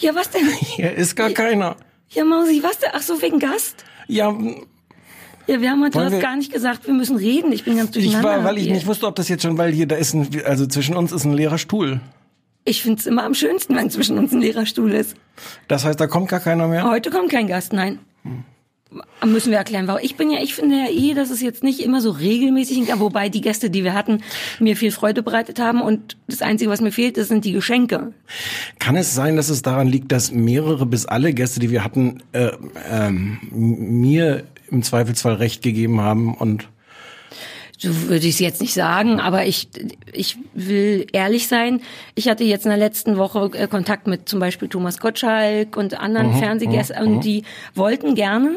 Ja, was denn? hier ist gar keiner. Ja, Mausi, was denn? Ach so, wegen Gast? Ja, Ja, wir haben heute Wollen wir- gar nicht gesagt. Wir müssen reden. Ich bin ganz ich durcheinander. war, weil ich hier. nicht wusste, ob das jetzt schon, weil hier, da ist ein, also zwischen uns ist ein leerer Stuhl. Ich find's immer am schönsten, wenn zwischen uns ein leerer Stuhl ist. Das heißt, da kommt gar keiner mehr? Heute kommt kein Gast, nein. Müssen wir erklären, warum. Ich bin ja, ich finde ja eh, dass es jetzt nicht immer so regelmäßig, wobei die Gäste, die wir hatten, mir viel Freude bereitet haben und das Einzige, was mir fehlt, das sind die Geschenke. Kann es sein, dass es daran liegt, dass mehrere bis alle Gäste, die wir hatten, äh, ähm, mir im Zweifelsfall recht gegeben haben und So würde ich es jetzt nicht sagen, aber ich, ich will ehrlich sein. Ich hatte jetzt in der letzten Woche äh, Kontakt mit zum Beispiel Thomas Gottschalk und anderen Fernsehgästen und die wollten gerne,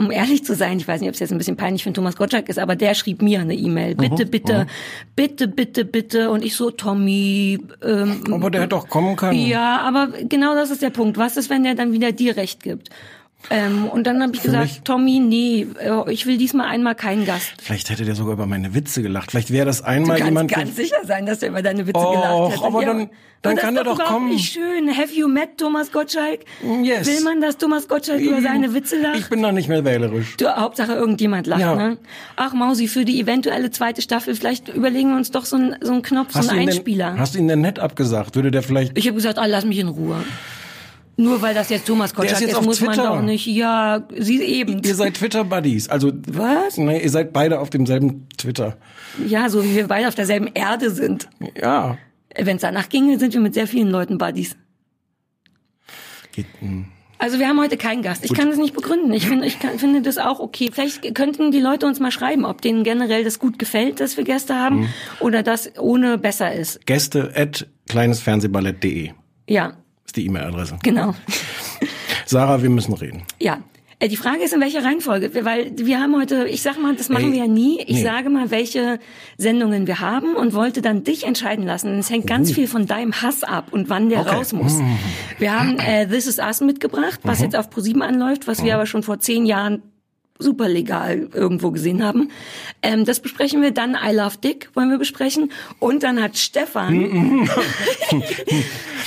um ehrlich zu sein, ich weiß nicht, ob es jetzt ein bisschen peinlich für Thomas Gottschalk ist, aber der schrieb mir eine E-Mail. Bitte, bitte, bitte, bitte, bitte. Und ich so, Tommy, ähm, aber der hätte doch kommen können. ja, aber genau das ist der Punkt. Was ist, wenn der dann wieder dir recht gibt? Ähm, und dann habe ich gesagt, mich- Tommy, nee, äh, ich will diesmal einmal keinen Gast. Vielleicht hätte der sogar über meine Witze gelacht. Vielleicht wäre das einmal Du kannst jemand. ganz sicher sein, dass der über deine Witze Och, gelacht hätte. aber dann- dann das kann er doch kommen. Nicht schön. Have you met Thomas Gottschalk? Yes. Will man, dass Thomas Gottschalk über seine Witze lacht? Ich bin da nicht mehr wählerisch. Du, Hauptsache irgendjemand lacht, Ja. ne? Ach Mausi, für die eventuelle zweite Staffel, vielleicht überlegen wir uns doch so einen so einen Knopf, so Hast du einen Einspieler. denn, hast du ihn denn nett abgesagt? Würde der vielleicht ich habe gesagt, ah, lass mich in Ruhe. Nur weil das jetzt Thomas Der ist Gottschalk jetzt auf muss man Twitter. doch nicht. Ja, sie eben. Ihr seid Twitter-Buddies. Also, Was? Nee, ihr seid beide auf demselben Twitter. Ja, so wie wir beide auf derselben Erde sind. Ja. Wenn es danach ginge, sind wir mit sehr vielen Leuten Buddies. Geht, hm. Also wir haben heute keinen Gast. Ich kann das nicht begründen. Ich finde, ich kann, finde das auch okay. Vielleicht könnten die Leute uns mal schreiben, ob denen generell das gut gefällt, dass wir Gäste haben, oder das ohne besser ist. Gäste at kleinesfernsehballett.de Ja, ist die E-Mail-Adresse. genau. Sarah, wir müssen reden. Ja. Äh, Die Frage ist, in welcher Reihenfolge, weil wir haben heute, ich sag mal, das machen Ey, wir ja nie. Ich nee. sage mal, welche Sendungen wir haben und wollte dann dich entscheiden lassen. Es hängt ganz viel von deinem Hass ab und wann der. Okay. Mhm. raus muss. Wir haben äh, This Is Us mitgebracht, was jetzt auf ProSieben anläuft, was wir aber schon vor zehn Jahren super legal irgendwo gesehen haben. Ähm, das besprechen wir dann. I Love Dick wollen wir besprechen. Und dann hat Stefan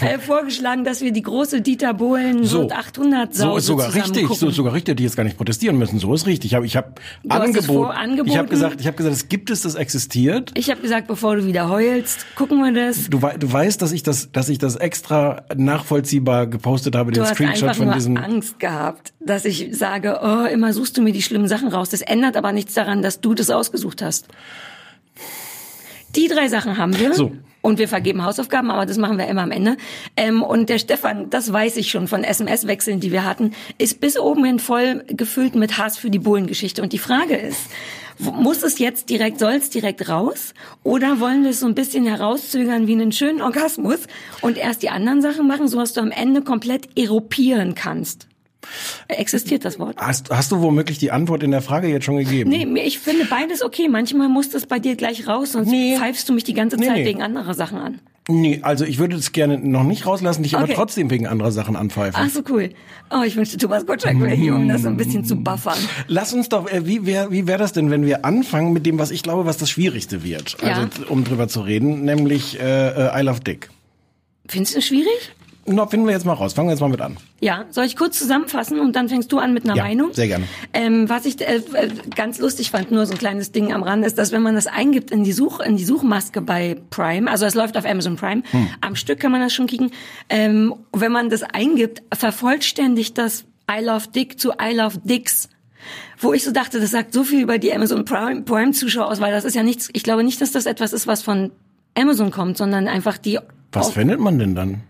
äh, vorgeschlagen, dass wir die große Dieter Bohlen So. 800 So Sau ist sogar richtig. So ist sogar richtig, die jetzt gar nicht protestieren müssen. So ist richtig. Ich habe ich hab angeboten. Ich habe gesagt, ich habe gesagt, es gibt es, das existiert. Ich habe gesagt, bevor du wieder heulst, gucken wir das. Du, du weißt, dass ich das, dass ich das extra nachvollziehbar gepostet habe, Du den hast Screenshot von diesem. Angst gehabt, dass ich sage, oh, immer suchst du mir die schlimmen Sachen raus. Das ändert aber nichts daran, dass du das ausgesucht hast. Die drei Sachen haben wir. So. Und wir vergeben Hausaufgaben, aber das machen wir immer am Ende. Ähm, und der Stefan, das weiß ich schon von SMS-Wechseln, die wir hatten, ist bis oben hin voll gefüllt mit Hass für die Bullengeschichte. Und die Frage ist, muss es jetzt direkt, soll es direkt raus? Oder wollen wir es so ein bisschen herauszögern wie einen schönen Orgasmus und erst die anderen Sachen machen, so dass du am Ende komplett eropieren kannst? Existiert das Wort? Hast, hast du womöglich die Antwort in der Frage jetzt schon gegeben? Nee, ich finde beides okay. Manchmal muss das bei dir gleich raus, sonst Nee. pfeifst du mich die ganze Nee, Zeit nee. wegen anderer Sachen an. Nee, also ich würde das gerne noch nicht rauslassen, dich aber Okay. trotzdem wegen anderer Sachen anpfeifen. Ach so, cool. Oh, ich wünschte, Thomas Gottschalk wäre hier, um das so ein bisschen zu buffern. Lass uns doch, äh, wie wäre wie wär das denn, wenn wir anfangen mit dem, was ich glaube, was das Schwierigste wird, Ja. also um drüber zu reden, nämlich äh, äh, I Love Dick. Findest du schwierig? Na, finden wir jetzt mal raus. Fangen wir jetzt mal mit an. Ja, soll ich kurz zusammenfassen und dann fängst du an mit einer Ja, Meinung? sehr gerne. Ähm, was ich äh, äh, ganz lustig fand, nur so ein kleines Ding am Rand, ist, dass wenn man das eingibt in die Such in die Suchmaske bei Prime, also es läuft auf Amazon Prime, Hm. am Stück kann man das schon kriegen. Ähm, wenn man das eingibt, vervollständigt das I Love Dick zu I Love Dicks. Wo ich so dachte, das sagt so viel über die Amazon Prime, Prime Zuschauer aus, weil das ist ja nichts, ich glaube nicht, dass das etwas ist, was von Amazon kommt, sondern einfach die Was findet man denn dann?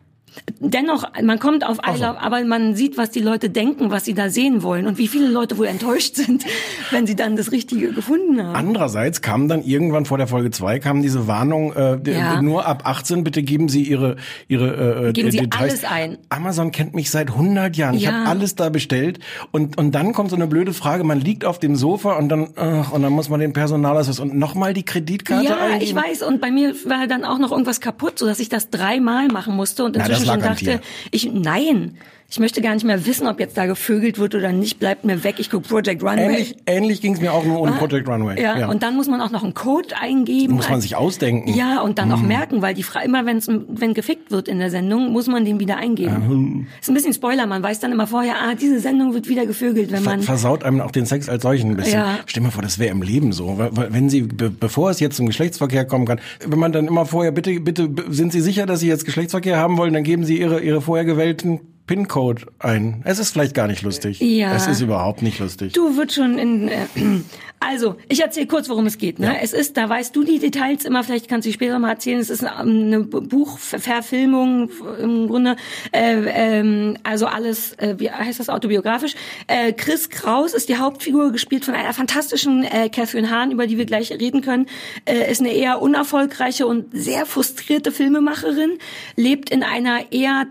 Dennoch, man kommt auf I so. Love, aber man sieht, was die Leute denken, was sie da sehen wollen und wie viele Leute wohl enttäuscht sind, wenn sie dann das Richtige gefunden haben. Andererseits kam dann irgendwann vor der Folge 2 kam diese Warnung, äh, Ja. nur ab 18 bitte geben Sie Ihre ihre äh, Geben Sie Details. alles ein. Amazon kennt mich seit 100 Jahren. Ich Ja. habe alles da bestellt und und dann kommt so eine blöde Frage, man liegt auf dem Sofa und dann ach, und dann muss man den Personalausweis und nochmal die Kreditkarte Ja, eingeben. ich weiß. Und bei mir war dann auch noch irgendwas kaputt, so dass ich das dreimal machen musste und inzwischen schon dachte, ich nein, ich möchte gar nicht mehr wissen, ob jetzt da gevögelt wird oder nicht. Bleibt mir weg. Ich gucke Project Runway. Ähnlich, ähnlich ging es mir auch nur ohne Ah, Project Runway. Ja, und dann muss man auch noch einen Code eingeben. Muss man sich ausdenken. Ja, und dann auch Mhm. merken, weil die Frage immer, wenn's, wenn gefickt wird in der Sendung, muss man den wieder eingeben. Ist ein bisschen Spoiler, man weiß dann immer vorher, ah, diese Sendung wird wieder gevögelt, wenn man. versaut einem auch den Sex als solchen ein bisschen. Ja. Stell mal vor, das wäre im Leben so. Wenn Sie, be bevor es jetzt zum Geschlechtsverkehr kommen kann, wenn man dann immer vorher, bitte, bitte, sind Sie sicher, dass Sie jetzt Geschlechtsverkehr haben wollen, dann geben Sie Ihre, Ihre vorher gewählten PIN-Code ein. Es ist vielleicht gar nicht lustig. Ja. Es ist überhaupt nicht lustig. Du wird schon in. Äh, also, ich erzähle kurz, worum es geht. Ne? Es ist, da weißt du die Details immer, vielleicht kannst du die später mal erzählen. Es ist ähm, eine Buchverfilmung im Grunde. Äh, ähm, also alles, äh, wie heißt das, autobiografisch. Äh, Chris Kraus ist die Hauptfigur, gespielt von einer fantastischen äh, Catherine Hahn, über die wir gleich reden können. Äh, ist eine eher unerfolgreiche und sehr frustrierte Filmemacherin, lebt in einer eher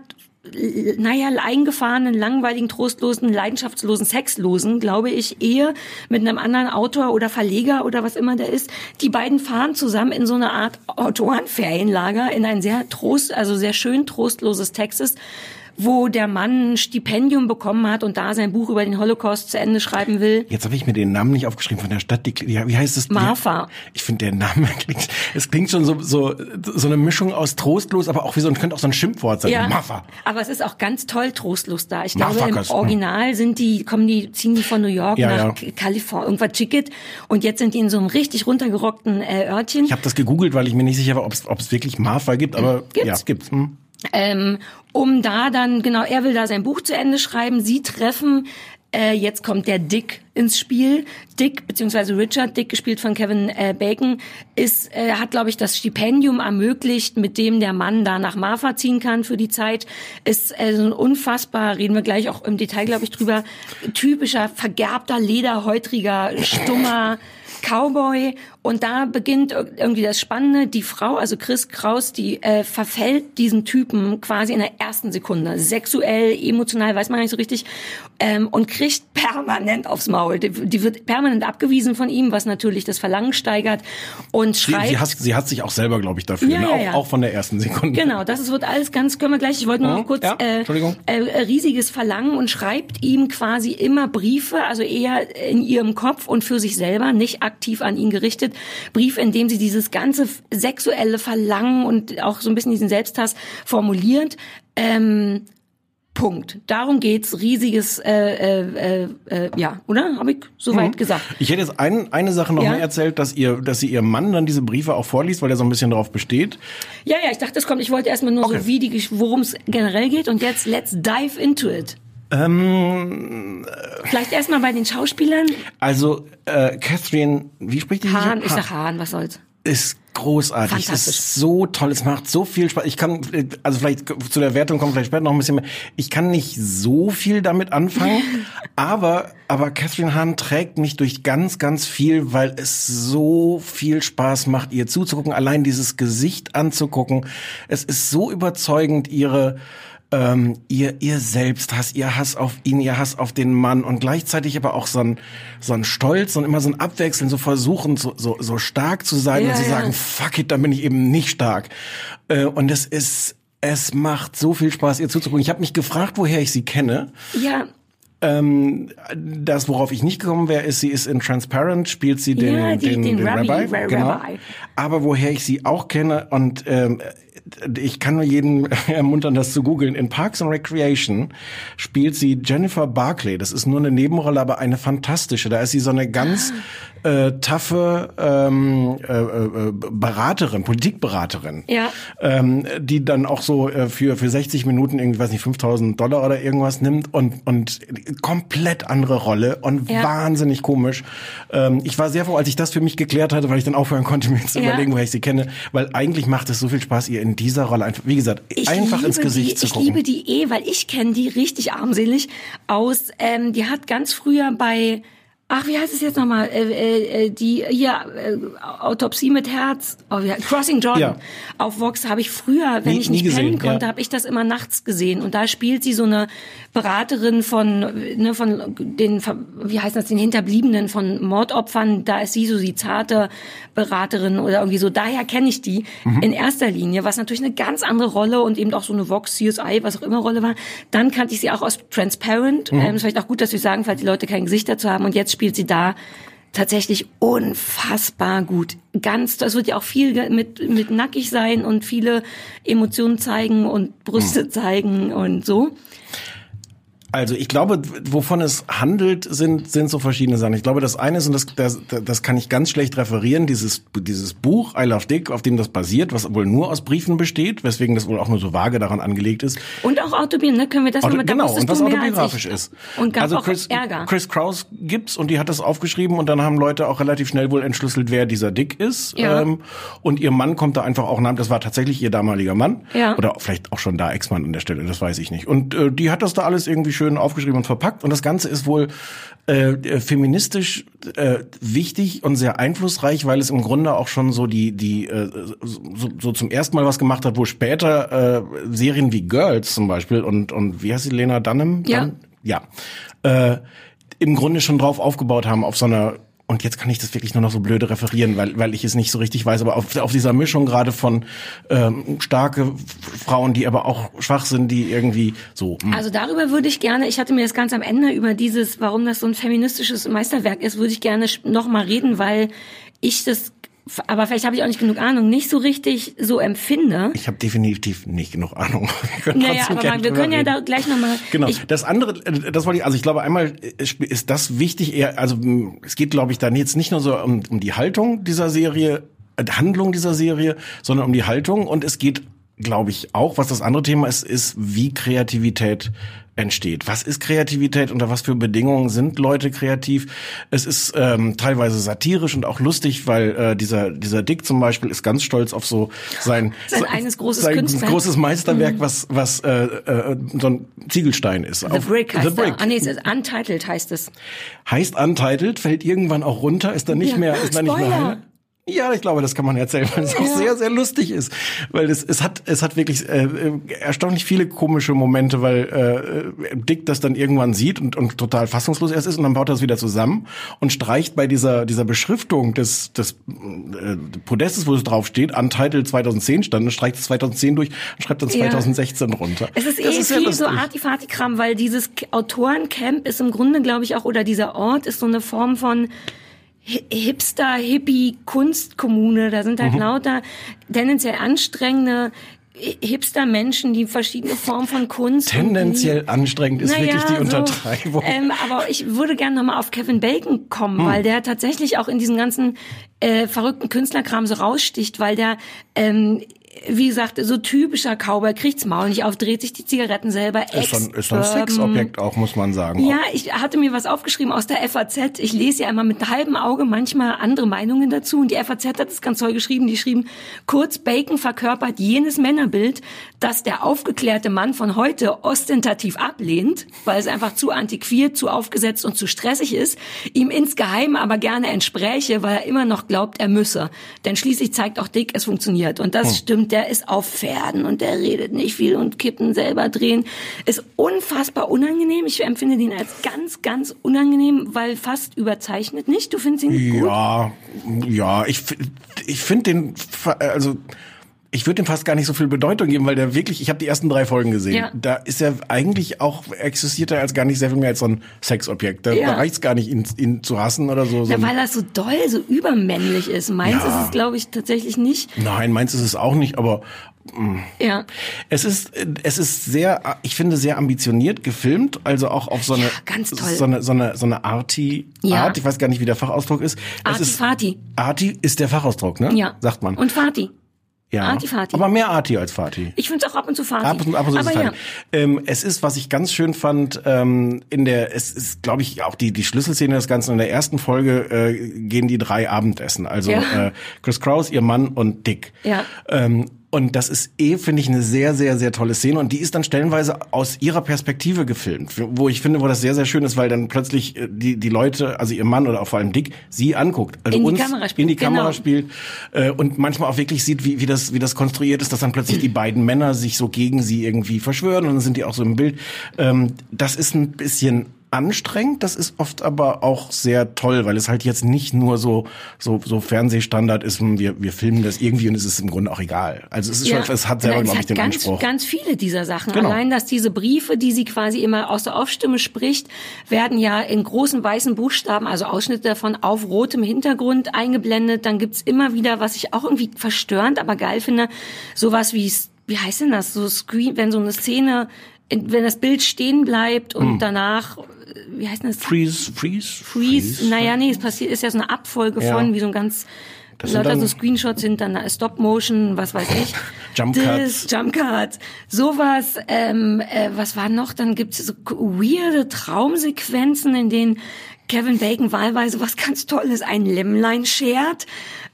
naja, eingefahrenen, langweiligen, trostlosen, leidenschaftslosen, sexlosen, glaube ich, Ehe mit einem anderen Autor oder Verleger oder was immer der ist. Die beiden fahren zusammen in so eine Art Autorenferienlager in ein sehr trost, also sehr schön trostloses Texas, wo der Mann ein Stipendium bekommen hat und da sein Buch über den Holocaust zu Ende schreiben will. Jetzt habe ich mir den Namen nicht aufgeschrieben von der Stadt. Die, wie heißt es? Marfa. Ich finde der Name klingt, es klingt schon so, so, so eine Mischung aus trostlos, aber auch wie so, ein- könnte auch so ein Schimpfwort sein. Marfa. aber es ist auch ganz toll trostlos da. Ich glaube, im hm. Original sind die, kommen die, ziehen die von New York Ja, nach ja. Kalifornien, irgendwas Chicket. Und jetzt sind die in so einem richtig runtergerockten äh, Örtchen. Ich habe das gegoogelt, weil ich mir nicht sicher war, ob es ob es wirklich Marfa gibt, aber Gibt's. ja, gibt's. Hm. Ähm, um da dann, genau, er will da sein Buch zu Ende schreiben. Sie treffen, äh, jetzt kommt der Dick ins Spiel. Dick, beziehungsweise Richard Dick, gespielt von Kevin äh, Bacon, ist, äh, hat, glaube ich, das Stipendium ermöglicht, mit dem der Mann da nach Marfa ziehen kann für die Zeit. Ist äh, so ein unfassbar, reden wir gleich auch im Detail, glaube ich, drüber, typischer, vergerbter, lederhäutriger, stummer Cowboy und da beginnt ir- irgendwie das Spannende. Die Frau, also Chris Kraus, die äh, verfällt diesem Typen quasi in der ersten Sekunde. Sexuell, emotional, weiß man nicht so richtig. Ähm, und kriegt permanent aufs Maul. Die, die wird permanent abgewiesen von ihm, was natürlich das Verlangen steigert. Und Sie, schreibt... sie, hasst, sie hat sich auch selber, glaube ich, dafür. Ja, ne? ja, auch, ja. auch von der ersten Sekunde. Genau, das ist, wird alles ganz, können wir gleich, ich wollte nur Mhm, noch kurz, äh, Entschuldigung. äh, riesiges Verlangen und schreibt ihm quasi immer Briefe, also eher in ihrem Kopf und für sich selber, nicht aktiv an ihn gerichtet. Briefe, in dem sie dieses ganze sexuelle Verlangen und auch so ein bisschen diesen Selbsthass formuliert. Ähm, Punkt. Darum geht's. Riesiges, äh, äh, äh, ja, oder? Habe ich soweit gesagt. Ich hätte jetzt ein, eine Sache noch Ja. mehr erzählt, dass ihr, dass sie ihrem Mann dann diese Briefe auch vorliest, weil er so ein bisschen darauf besteht. Ja, ja, ich dachte, es kommt. Ich wollte erstmal nur Okay. so, wie die, worum es generell geht. Und jetzt, let's dive into it. Ähm, Vielleicht erstmal bei den Schauspielern. also äh, Catherine, wie spricht die? Hahn, ich sag Hahn, was soll's. Ist großartig. Ist so toll. Es macht so viel Spaß. Ich kann, also vielleicht zu der Wertung kommt vielleicht später noch ein bisschen mehr. Ich kann nicht so viel damit anfangen, aber, aber Catherine Hahn trägt mich durch ganz, ganz viel, weil es so viel Spaß macht, ihr zuzugucken. Allein dieses Gesicht anzugucken. Es ist so überzeugend, ihre, ähm, ihr, ihr Selbsthass, ihr Hass auf ihn, ihr Hass auf den Mann und gleichzeitig aber auch so ein, so ein Stolz und immer so ein Abwechseln, so versuchen, so, so, so stark zu sein Ja, und zu ja. sagen, fuck it, dann bin ich eben nicht stark. Äh, und es ist, es macht so viel Spaß, ihr zuzugucken. Ich habe mich gefragt, woher ich sie kenne. Ja, Ähm, das, worauf ich nicht gekommen wäre, ist, sie ist in Transparent, spielt sie den, Ja, die- den, den den Rabbi, Rabbi. Ra- genau. Aber woher ich sie auch kenne und ähm, ich kann nur jeden ermuntern, das zu googeln. In Parks and Recreation spielt sie Jennifer Barclay. Das ist nur eine Nebenrolle, aber eine fantastische. Da ist sie so eine ganz äh, taffe ähm, äh, äh, Beraterin, Politikberaterin, Ja. ähm, die dann auch so äh, für für 60 Minuten irgendwie, weiß nicht, 5000 Dollar oder irgendwas nimmt und und komplett andere Rolle und Ja. wahnsinnig komisch. Ähm, ich war sehr froh, als ich das für mich geklärt hatte, weil ich dann aufhören konnte, mir zu Ja. überlegen, woher ich sie kenne, weil eigentlich macht es so viel Spaß, ihr in dieser Rolle einfach, wie gesagt, Ich einfach ins Gesicht die, zu ich gucken. liebe die eh, weil ich kenne die richtig armselig aus. Ähm, die hat ganz früher bei Ach, wie heißt es jetzt nochmal? Äh, äh, äh, die hier äh, Autopsie mit Herz, oh, ja, Crossing Jordan Ja. auf Vox habe ich früher, wenn Nie- ich nicht gesehen, pennen konnte, ja. habe ich das immer nachts gesehen und da spielt sie so eine Beraterin von ne, von den wie heißt das den Hinterbliebenen von Mordopfern. Da ist sie so die zarte Beraterin oder irgendwie so. Daher kenne ich die Mhm. in erster Linie, was natürlich eine ganz andere Rolle und eben auch so eine Vox CSI, was auch immer Rolle war. Dann kannte ich sie auch aus Transparent. Mhm. Ähm, ist vielleicht auch gut, dass wir sagen, falls die Leute kein Gesicht dazu haben. Und jetzt spielt sie da tatsächlich unfassbar gut. Ganz, es wird ja auch viel mit, mit nackig sein und viele Emotionen zeigen und Brüste zeigen und so. Also ich glaube, wovon es handelt, sind, sind so verschiedene Sachen. Ich glaube, das eine ist, und das, das, das kann ich ganz schlecht referieren, dieses, dieses Buch I Love Dick, auf dem das basiert, was wohl nur aus Briefen besteht, weswegen das wohl auch nur so vage daran angelegt ist. Und auch Autobiografisch, ne? Können wir das Auto, nochmal, genau, und was autobiografisch ist. Und also auch Chris, Ärger. Chris Kraus gibt's und die hat das aufgeschrieben und dann haben Leute auch relativ schnell wohl entschlüsselt, wer dieser Dick ist. Ja. Ähm, und ihr Mann kommt da einfach auch nach, das war tatsächlich ihr damaliger Mann. Ja. Oder vielleicht auch schon da Ex-Mann an der Stelle, das weiß ich nicht. Und äh, die hat das da alles irgendwie schön aufgeschrieben und verpackt. Und das Ganze ist wohl äh, äh, feministisch äh, wichtig und sehr einflussreich, weil es im Grunde auch schon so die die äh, so, so zum ersten Mal was gemacht hat, wo später äh, Serien wie Girls zum Beispiel und und wie heißt sie Lena Dunham? Ja. Dunn? ja, äh, im Grunde schon drauf aufgebaut haben auf so einer und jetzt kann ich das wirklich nur noch so blöde referieren, weil, weil ich es nicht so richtig weiß, aber auf, auf dieser Mischung gerade von ähm, starke Frauen, die aber auch schwach sind, die irgendwie so. hm. Also darüber würde ich gerne, ich hatte mir das ganz am Ende über dieses, warum das so ein feministisches Meisterwerk ist, würde ich gerne nochmal reden, weil ich das, aber vielleicht habe ich auch nicht genug Ahnung, nicht so richtig so empfinde. Ich habe definitiv nicht genug Ahnung. Wir können Naja, aber gerne wir können ja da gleich nochmal. Genau. Ich, das andere, äh, das wollte ich, also ich glaube einmal ist ist das wichtig eher, also es geht glaube ich dann jetzt nicht nur so um, um die Haltung dieser Serie, äh, Handlung dieser Serie, sondern um die Haltung und es geht glaube ich auch, was das andere Thema ist, ist wie Kreativität entsteht. Was ist Kreativität? Unter was für Bedingungen sind Leute kreativ? Es ist ähm, teilweise satirisch und auch lustig, weil äh, dieser dieser Dick zum Beispiel ist ganz stolz auf so sein Sein eines großes sein großes Meisterwerk, was was äh, äh, so ein Ziegelstein ist. The Auf- Brick heißt The Brick. Ah nee, es ist Untitled heißt es. Heißt Untitled, fällt irgendwann auch runter, ist dann nicht Ja. mehr, ist dann nicht mehr. Ja, ich glaube, das kann man erzählen, weil es auch sehr, sehr lustig ist. Weil es, es hat, es hat wirklich äh, äh, erstaunlich viele komische Momente, weil äh, Dick das dann irgendwann sieht und, und total fassungslos erst ist und dann baut er es wieder zusammen und streicht bei dieser, dieser Beschriftung des, des äh, Podestes, wo es drauf steht, Untitled 2010 stand, streicht es 2010 durch und schreibt dann Ja. 2016 runter. Es ist eh Das sehr viel so. Artifati-Kram, weil dieses Autorencamp ist im Grunde, glaube ich, auch, oder dieser Ort ist so eine Form von Hi- Hipster, Hippie, Kunstkommune. Da sind Mhm. halt lauter tendenziell anstrengende Hi- Hipster-Menschen, die verschiedene Formen von Kunst. Tendenziell anstrengend ist Naja, wirklich die so, Untertreibung. ähm, aber ich würde gerne nochmal auf Kevin Bacon kommen, Hm. weil der tatsächlich auch in diesem ganzen äh, verrückten Künstlerkram so raussticht, weil der ähm, wie gesagt, so typischer Cowboy kriegt's Maul nicht auf, dreht sich die Zigaretten selber. ist so ein, ist so ein. Sexobjekt auch, muss man sagen. Ja, ich hatte mir was aufgeschrieben aus der FAZ. Ich lese ja immer mit halbem Auge manchmal andere Meinungen dazu. Und die FAZ hat es ganz toll geschrieben. Die schrieben, kurz Bacon verkörpert jenes Männerbild, das der aufgeklärte Mann von heute ostentativ ablehnt, weil es einfach zu antiquiert, zu aufgesetzt und zu stressig ist, ihm insgeheim aber gerne entspräche, weil er immer noch glaubt, er müsse. Denn schließlich zeigt auch Dick, es funktioniert. Und das stimmt, der ist auf Pferden und der redet nicht viel und Kippen selber drehen. Ist unfassbar unangenehm. Ich empfinde den als ganz, ganz unangenehm, weil fast überzeichnet nicht. Du findest ihn gut? Ja, ja, ich, ich finde den, also ich würde dem fast gar nicht so viel Bedeutung geben, weil der wirklich, ich habe die ersten drei Folgen gesehen. Ja. Da ist er eigentlich auch, existiert er als gar nicht sehr viel mehr als so ein Sexobjekt. Da, Ja. da reicht's gar nicht, ihn, ihn zu hassen oder so. so ein- weil er so doll, so übermännlich ist. Meins Ja. ist es, glaube ich, tatsächlich nicht. Nein, meins ist es auch nicht, aber Ja. Es ist, es ist sehr, ich finde, sehr ambitioniert gefilmt, also auch auf so eine, Ja, ganz toll. so eine, so eine, so eine Arty, Ja. Art, ich weiß gar nicht, wie der Fachausdruck ist. Es ist, Artifati. Arty ist der Fachausdruck, ne? Ja. Sagt man. Und Fati. Ja. Artifati. Aber mehr Arty als Fati. Ich finde es auch ab und zu Fati. Ab und, ab und zu ist Aber es ja. fein. ähm, Es ist, was ich ganz schön fand, ähm, in der, es ist, glaube ich, auch die, die Schlüsselszene des Ganzen. In der ersten Folge äh, gehen die drei Abendessen. Also Ja. äh, Chris Kraus, ihr Mann und Dick. Ja. Ähm, und das ist eh, finde ich, eine sehr, sehr, sehr tolle Szene. Und die ist dann stellenweise aus ihrer Perspektive gefilmt. Wo ich finde, wo das sehr, sehr schön ist, weil dann plötzlich äh, die, die Leute, also ihr Mann oder auch vor allem Dick, sie anguckt. Also In die uns Kamera spielt, in die Kamera genau. spielt äh, und manchmal auch wirklich sieht, wie, wie, das, wie das konstruiert ist, dass dann plötzlich die beiden Männer sich so gegen sie irgendwie verschwören und dann sind die auch so im Bild. Ähm, das ist ein bisschen anstrengend, das ist oft aber auch sehr toll, weil es halt jetzt nicht nur so so so Fernsehstandard ist, hm, wir wir filmen das irgendwie und es ist im Grunde auch egal. Also es ist schon, es hat selber glaube ich den ganz, Anspruch. ganz viele dieser Sachen. Genau. Allein, dass diese Briefe, die sie quasi immer aus der Aufstimme spricht, werden ja in großen weißen Buchstaben, also Ausschnitte davon auf rotem Hintergrund eingeblendet. Dann gibt's immer wieder, was ich auch irgendwie verstörend, aber geil finde, sowas wie, wie heißt denn das, so Screen, wenn so eine Szene, wenn das Bild stehen bleibt und danach, wie heißt das? Freeze, freeze, Freeze, naja, nee, es passiert, ist ja so eine Abfolge Ja. von, wie so ein ganz, Das lauter so Screenshots sind dann Stop Motion, was weiß ich. Jump Cuts. Jump Cuts. Sowas, ähm, äh, was war noch? Dann gibt es so weirde Traumsequenzen, in denen Kevin Bacon wahlweise was ganz Tolles, ein Lämmlein schert.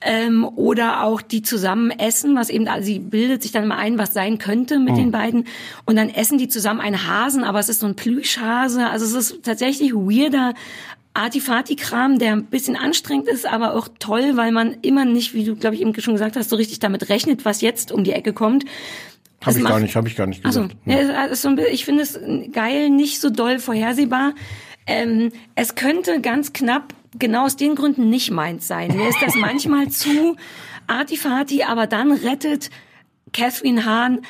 Ähm, oder auch die zusammen essen, was eben, also sie bildet sich dann mal ein, was sein könnte mit den beiden. Und dann essen die zusammen einen Hasen, aber es ist so ein Plüschhase. Also es ist tatsächlich weirder Artifati-Kram, der ein bisschen anstrengend ist, aber auch toll, weil man immer nicht, wie du, glaube ich, eben schon gesagt hast, so richtig damit rechnet, was jetzt um die Ecke kommt. Habe ich gar macht- nicht, habe ich gar nicht Also, gesagt. ja, es ist so ein ich finde es geil, nicht so doll vorhersehbar. Ähm, es könnte ganz knapp genau aus den Gründen nicht meins sein. Mir ist das manchmal zu artifati, aber dann rettet Catherine Hahn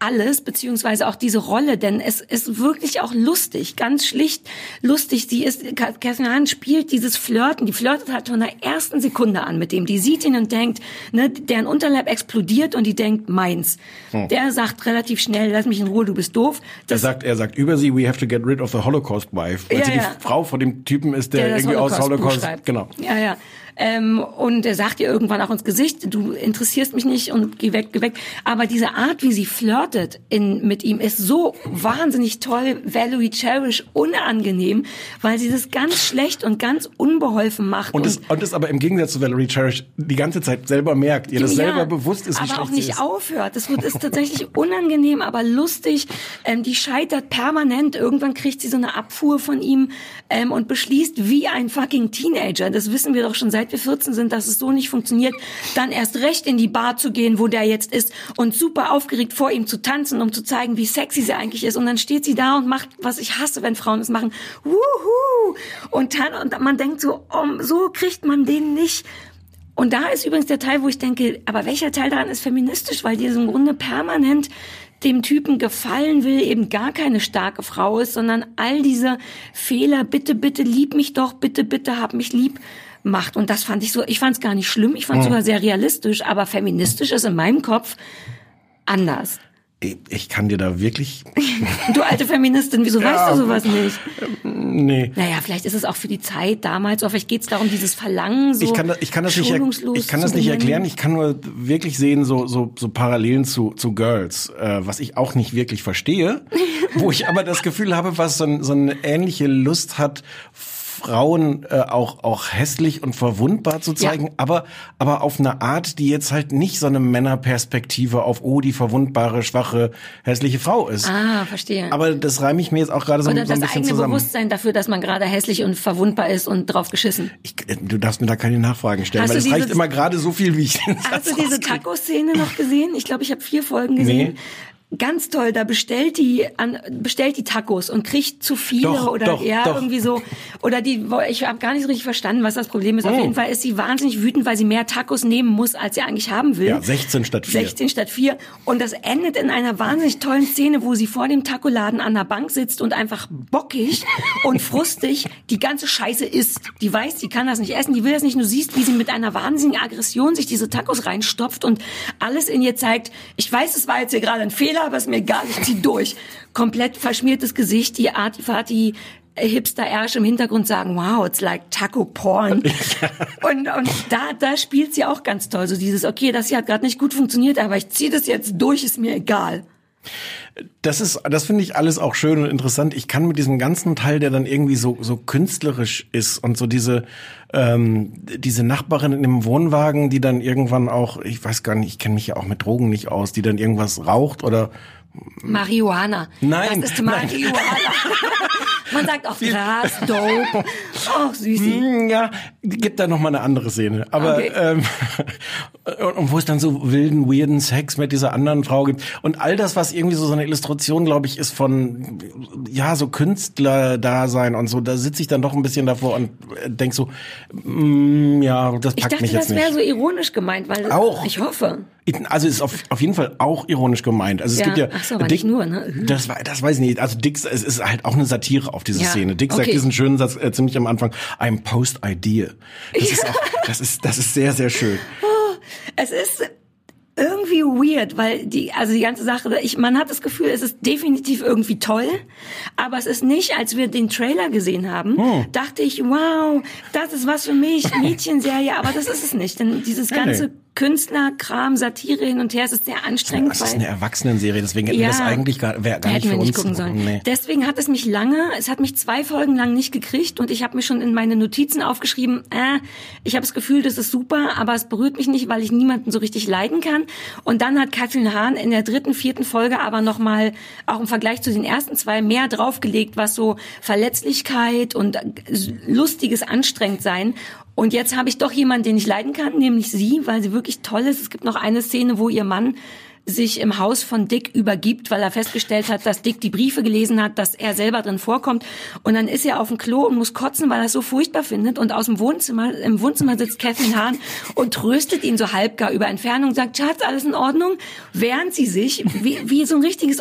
alles, beziehungsweise auch diese Rolle, denn es ist wirklich auch lustig, ganz schlicht lustig. Sie ist, Catherine Hahn spielt dieses Flirten, die flirtet halt von der ersten Sekunde an mit dem. Die sieht ihn und denkt, ne, deren Unterleib explodiert und die denkt, meins. Der sagt relativ schnell, lass mich in Ruhe, du bist doof. Er Das, sagt, er sagt über sie, we have to get rid of the Holocaust wife. Weil Ja, sie ja. die Frau von dem Typen ist, der, der irgendwie aus Holocaust-Buch Holocaust, genau. Ja, ja. Ähm, und er sagt ihr irgendwann auch ins Gesicht, du interessierst mich nicht und geh weg, geh weg. Aber diese Art, wie sie flirtet in, mit ihm, ist so wahnsinnig toll, Valerie Cherish unangenehm, weil sie das ganz schlecht und ganz unbeholfen macht. Und es, und es aber im Gegensatz zu Valerie Cherish die ganze Zeit selber merkt, ihr das Ja, selber bewusst ist, wie aber auch nicht aufhört. Das wird ist tatsächlich unangenehm, aber lustig. Ähm, die scheitert permanent. Irgendwann kriegt sie so eine Abfuhr von ihm ähm, und beschließt wie ein fucking Teenager. Das wissen wir doch schon seit wir 14 sind, dass es so nicht funktioniert. Dann erst recht in die Bar zu gehen, wo der jetzt ist und super aufgeregt vor ihm zu tanzen, um zu zeigen, wie sexy sie eigentlich ist. Und dann steht sie da und macht, was ich hasse, wenn Frauen das machen. Wuhu! Und, dann, und man denkt so, oh, so kriegt man den nicht. Und da ist übrigens der Teil, wo ich denke, aber welcher Teil daran ist feministisch, weil die im Grunde permanent dem Typen gefallen will, eben gar keine starke Frau ist, sondern all diese Fehler, bitte, bitte lieb mich doch, bitte, bitte hab mich lieb macht. Und das fand ich so, ich fand es gar nicht schlimm, ich fand es sogar sehr realistisch, aber feministisch ist in meinem Kopf anders. Ich- kann dir da wirklich, Du alte Feministin, wieso weißt du sowas nicht? nee. Naja, vielleicht ist es auch für die Zeit damals, oder vielleicht geht es darum, dieses Verlangen so Ich kann, das- ich kann das nicht, ich kann das nicht erklären. Ich kann nur wirklich sehen so so so Parallelen zu zu Girls, äh, was ich auch nicht wirklich verstehe, wo ich aber das Gefühl habe, was so, so eine ähnliche Lust hat. Frauen äh, auch auch hässlich und verwundbar zu zeigen, Ja. aber aber auf eine Art, die jetzt halt nicht so eine Männerperspektive auf oh die verwundbare schwache hässliche Frau ist. Ah, verstehe. Aber das reime ich mir jetzt auch gerade so, Oder so ein das bisschen eigene zusammen. Bewusstsein dafür, dass man gerade hässlich und verwundbar ist und drauf geschissen. Ich, äh, du darfst mir da keine Nachfragen stellen, Hast weil es reicht immer gerade so viel, wie ich den Hast Satz du diese. Taco-Szene noch gesehen? Ich glaube, ich habe vier Folgen gesehen. Nee. Ganz toll, da bestellt die an, bestellt die Tacos und kriegt zu viele Doch, oder doch, ja doch. irgendwie so oder die ich habe gar nicht so richtig verstanden, was das Problem ist. Auf Oh. jeden Fall ist sie wahnsinnig wütend, weil sie mehr Tacos nehmen muss, als sie eigentlich haben will. Ja, 16 statt 4. 16 statt 4 und das endet in einer wahnsinnig tollen Szene, wo sie vor dem Tacoladen an der Bank sitzt und einfach bockig und frustig die ganze Scheiße isst. Die weiß, die kann das nicht essen, die will das nicht. Du siehst, wie sie mit einer wahnsinnigen Aggression sich diese Tacos reinstopft und alles in ihr zeigt, ich weiß, es war jetzt hier gerade ein Fehler, aber ist mir egal, ich zieh durch. Komplett verschmiertes Gesicht, die Artifati Hipster-Ärsche im Hintergrund sagen, wow, it's like Taco Porn. und, und da, da spielt sie auch ganz toll. So dieses, okay, das hier hat gerade nicht gut funktioniert, aber ich ziehe das jetzt durch, ist mir egal. Das ist, das finde ich alles auch schön und interessant. Ich kann mit diesem ganzen Teil, der dann irgendwie so so künstlerisch ist und so diese ähm, diese Nachbarin in dem Wohnwagen, die dann irgendwann auch, ich weiß gar nicht, ich kenne mich ja auch mit Drogen nicht aus, die dann irgendwas raucht oder Marihuana. Nein, Das ist. Marihuana. Man sagt auch Gras, Dope. Oh, Süßi. Hm, Ja, gibt da noch mal eine andere Szene. Aber Okay. ähm, und, wo es dann so wilden, weirden Sex mit dieser anderen Frau gibt und all das, was irgendwie so so eine Illustration, glaube ich, ist von ja so Künstler-Dasein und so. Da sitze ich dann doch ein bisschen davor und äh, denk so, mm, ja, das Ich packt dachte, mich jetzt das wäre nicht. so ironisch gemeint, weil Auch. ich hoffe. Also ist auf, auf jeden Fall auch ironisch gemeint. Also es Ja, gibt ja ach so, nicht nur, ne? Das, war- das weiß ich nicht. Also Dick, es ist halt auch eine Satire auf diese Ja, Szene. Dick sagt okay. diesen schönen Satz äh, ziemlich am Anfang. I'm post idea. Das ist auch, das ist, das ist sehr, sehr schön. Es ist irgendwie weird, weil die, also die ganze Sache, ich, man hat das Gefühl, es ist definitiv irgendwie toll, aber es ist nicht, als wir den Trailer gesehen haben, Hm. dachte ich, wow, das ist was für mich, Mädchenserie, aber das ist es nicht, denn dieses ganze. Künstlerkram, Satire hin und her, es ist sehr anstrengend. Das ist eine Erwachsenenserie, deswegen hätten wir das eigentlich gar, wär, gar nicht für uns nicht gucken sollen. Nee. Deswegen hat es mich lange, es hat mich zwei Folgen lang nicht gekriegt und ich habe mir schon in meine Notizen aufgeschrieben, äh, ich habe das Gefühl, das ist super, aber es berührt mich nicht, weil ich niemanden so richtig leiden kann. Und dann hat Katrin Hahn in der dritten, vierten Folge aber nochmal, auch im Vergleich zu den ersten zwei, mehr draufgelegt, was so Verletzlichkeit und äh, lustiges anstrengend sein. Und jetzt habe ich doch jemanden, den ich leiden kann, nämlich sie, weil sie wirklich toll ist. Es gibt noch eine Szene, wo ihr Mann sich im Haus von Dick übergibt, weil er festgestellt hat, dass Dick die Briefe gelesen hat, dass er selber drin vorkommt. Und dann ist er auf dem Klo und muss kotzen, weil er es so furchtbar findet. Und aus dem Wohnzimmer, im Wohnzimmer sitzt Catherine Hahn und tröstet ihn so halbgar über Entfernung, sagt, Schatz, alles in Ordnung? Während sie sich, wie, wie so ein richtiges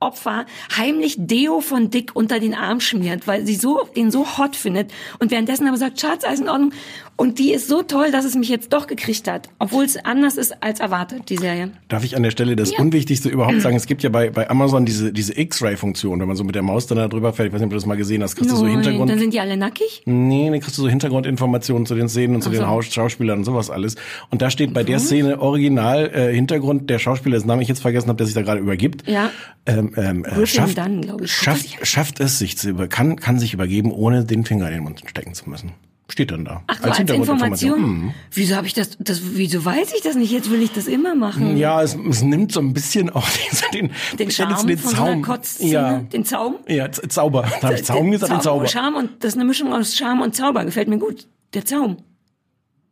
Obsessionsopfer, heimlich Deo von Dick unter den Arm schmiert, weil sie so, den so hot findet. Und währenddessen aber sagt, Schatz, alles in Ordnung? Und die ist so toll, dass es mich jetzt doch gekriegt hat. Obwohl es anders ist als erwartet, die Serie. Darf ich an der Stelle das Ja. Unwichtigste überhaupt sagen? Es gibt ja bei, bei Amazon diese, diese X-Ray-Funktion, wenn man so mit der Maus dann da drüber fährt. Ich weiß nicht, ob du das mal gesehen hast. Kriegst du so Hintergrund. Dann sind die alle nackig? Nee, dann kriegst du so Hintergrundinformationen zu den Szenen und zu den so. Haus Schauspielern und sowas alles. Und da steht bei der Szene original äh, Hintergrund der Schauspieler, dessen Namen ich jetzt vergessen habe, der sich da gerade übergibt. Ja. Ähm, ähm, äh, schafft, Dunn, ich. schafft, schafft es sich zu über, kann, kann sich übergeben, ohne den Finger in den Mund stecken zu müssen. Steht dann da. Ach so, als, Information? Mhm. Wieso habe ich das, das, wieso weiß ich das nicht? Jetzt will ich das immer machen. Ja, es, es nimmt so ein bisschen auch den, den, Den ich Charme den von so Zaum. Kotzszene, ja. den Zaum. Ja, Zauber. Da habe ich Zaum gesagt und Zauber. Charme und das ist eine Mischung aus Charme und Zauber. Gefällt mir gut. Der Zaum.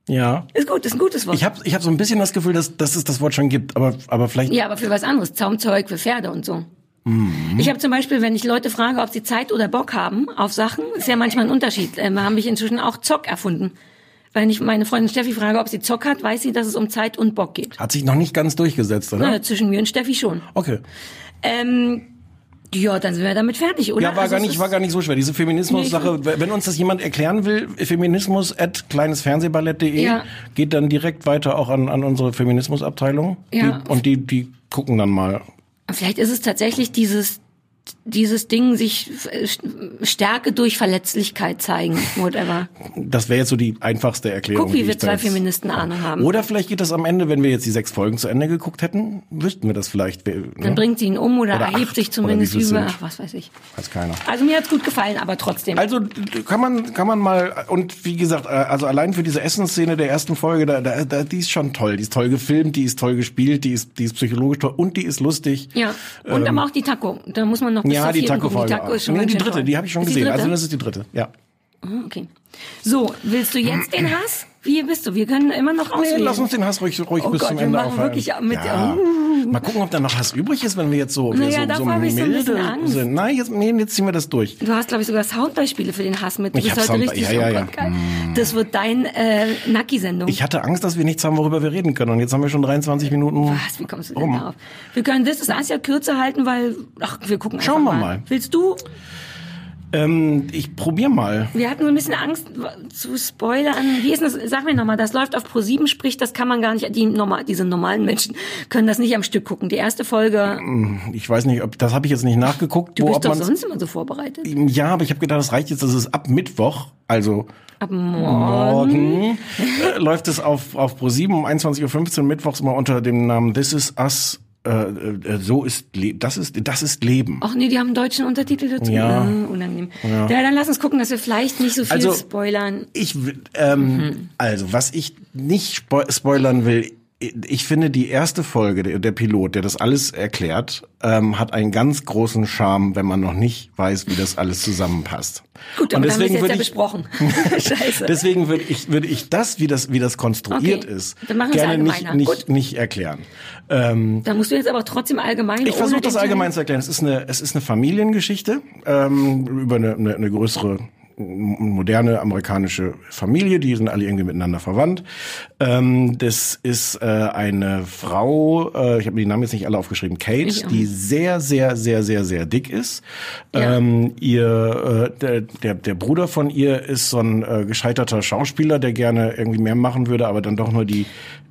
Ja. Ist gut, ist ein gutes Wort. Ich habe ich hab so ein bisschen das Gefühl, dass, dass es das Wort schon gibt, aber, aber vielleicht ja, aber für was anderes. Zaumzeug für Pferde und so. Mhm. Ich habe zum Beispiel, wenn ich Leute frage, ob sie Zeit oder Bock haben auf Sachen, ist ja manchmal ein Unterschied. Ähm, habe ich inzwischen auch Zock erfunden. Wenn ich meine Freundin Steffi frage, ob sie Zock hat, weiß sie, dass es um Zeit und Bock geht. hat sich noch nicht ganz durchgesetzt, oder? Na, zwischen mir und Steffi schon. Okay. Ähm, ja, dann sind wir damit fertig, oder? Ja, war Also gar nicht, war gar nicht so schwer. Diese Feminismus-Sache, wenn uns das jemand erklären will, Feminismus at kleinesfernsehballett.de Ja. geht dann direkt weiter auch an, an unsere Feminismusabteilung. Ja. Die, und die, die gucken dann mal. Vielleicht ist es tatsächlich dieses dieses Ding, sich äh, Stärke durch Verletzlichkeit zeigen, whatever. Das wäre jetzt so die einfachste Erklärung. Guck, wie wir zwei Feministen Ahnung haben. Oder vielleicht geht das am Ende, wenn wir jetzt die sechs Folgen zu Ende geguckt hätten, wüssten wir das vielleicht. Wir- Dann ne? bringt sie ihn um oder, Oder erhebt acht, sich zumindest über, ach, was weiß ich. Weiß keiner. Also mir hat's gut gefallen, aber trotzdem. Also kann man kann man mal und wie gesagt, äh, also allein für diese Essensszene der ersten Folge, da, da, da die ist schon toll, die ist toll gefilmt, die ist toll gespielt, die ist die ist psychologisch toll und die ist lustig. ja, und aber auch die Taco. Da muss man noch Ähm, Ja, die. Taco-Folge. Die Taco ist schon Nee, die dritte, toll. die habe ich schon Ist gesehen. Also das ist die dritte, ja. Ah, Okay. So, willst du jetzt den Hass? Wie bist du? Wir können immer noch Nee, auswählen. lass uns den Hass ruhig, ruhig Oh bis Gott, zum wir Ende machen aufhalten. wirklich mit- ja. Uh. Mal gucken, ob da noch Hass übrig ist, wenn wir jetzt so, wir Naja, so, so so milde Angst. sind. Nein, jetzt, nee, jetzt ziehen wir das durch. Du hast, glaube ich, sogar Soundbeispiele für den Hass mit. Du Ich bist heute Soundbe- richtig ja, ja, ja. Geil. Das wird dein äh, Nacki-Sendung. Ich hatte Angst, dass wir nichts haben, worüber wir reden können. Und jetzt haben wir schon 23 Minuten. Was? Wie kommst du denn rum. darauf? Wir können das ist Asia kürzer halten, weil ach, wir gucken einfach Schauen wir mal. mal. Willst du? Ähm, ich probier mal. Wir hatten so ein bisschen Angst zu spoilern. Wie ist das? Sag mir nochmal, das läuft auf Pro 7, sprich, das kann man gar nicht, die normal, diese normalen Menschen können das nicht am Stück gucken. Die erste Folge, Ich weiß nicht, ob das habe ich jetzt nicht nachgeguckt. du wo, bist doch sonst immer so vorbereitet. Ja, aber ich habe gedacht, das reicht jetzt, das ist ab Mittwoch, also Ab morgen. morgen, äh, läuft es auf, auf Pro7 um 21.15 Uhr mittwochs mal unter dem Namen This is Us. Äh, äh, so ist Le das ist das ist Leben. Ach nee, die haben deutschen Untertitel dazu. Ja. Äh, unangenehm. Ja. dann lass uns gucken, dass wir vielleicht nicht so viel Also- spoilern. Ich ähm, Mhm. also was ich nicht spo spoilern will, ich finde die erste Folge, der, der Pilot, der das alles erklärt, ähm, hat einen ganz großen Charme, wenn man noch nicht weiß, wie das alles zusammenpasst. Gut, Und aber dann haben wir jetzt würde ja ich- besprochen. Scheiße. Deswegen würde ich, würde ich das, wie das, wie das konstruiert Okay, ist, gerne nicht, nicht, Gut. nicht erklären. Ähm, da musst du jetzt aber trotzdem allgemein. ich versuche das allgemein zu erklären. Es ist eine, es ist eine Familiengeschichte ähm, über eine, eine, eine größere moderne amerikanische Familie, die sind alle irgendwie miteinander verwandt. Ähm, das ist äh, eine Frau, äh, ich habe die Namen jetzt nicht alle aufgeschrieben, Kate, die sehr, sehr, sehr, sehr, sehr dick ist. Ja. Ähm, ihr, äh, der, der, der Bruder von ihr ist so ein äh, gescheiterter Schauspieler, der gerne irgendwie mehr machen würde, aber dann doch nur die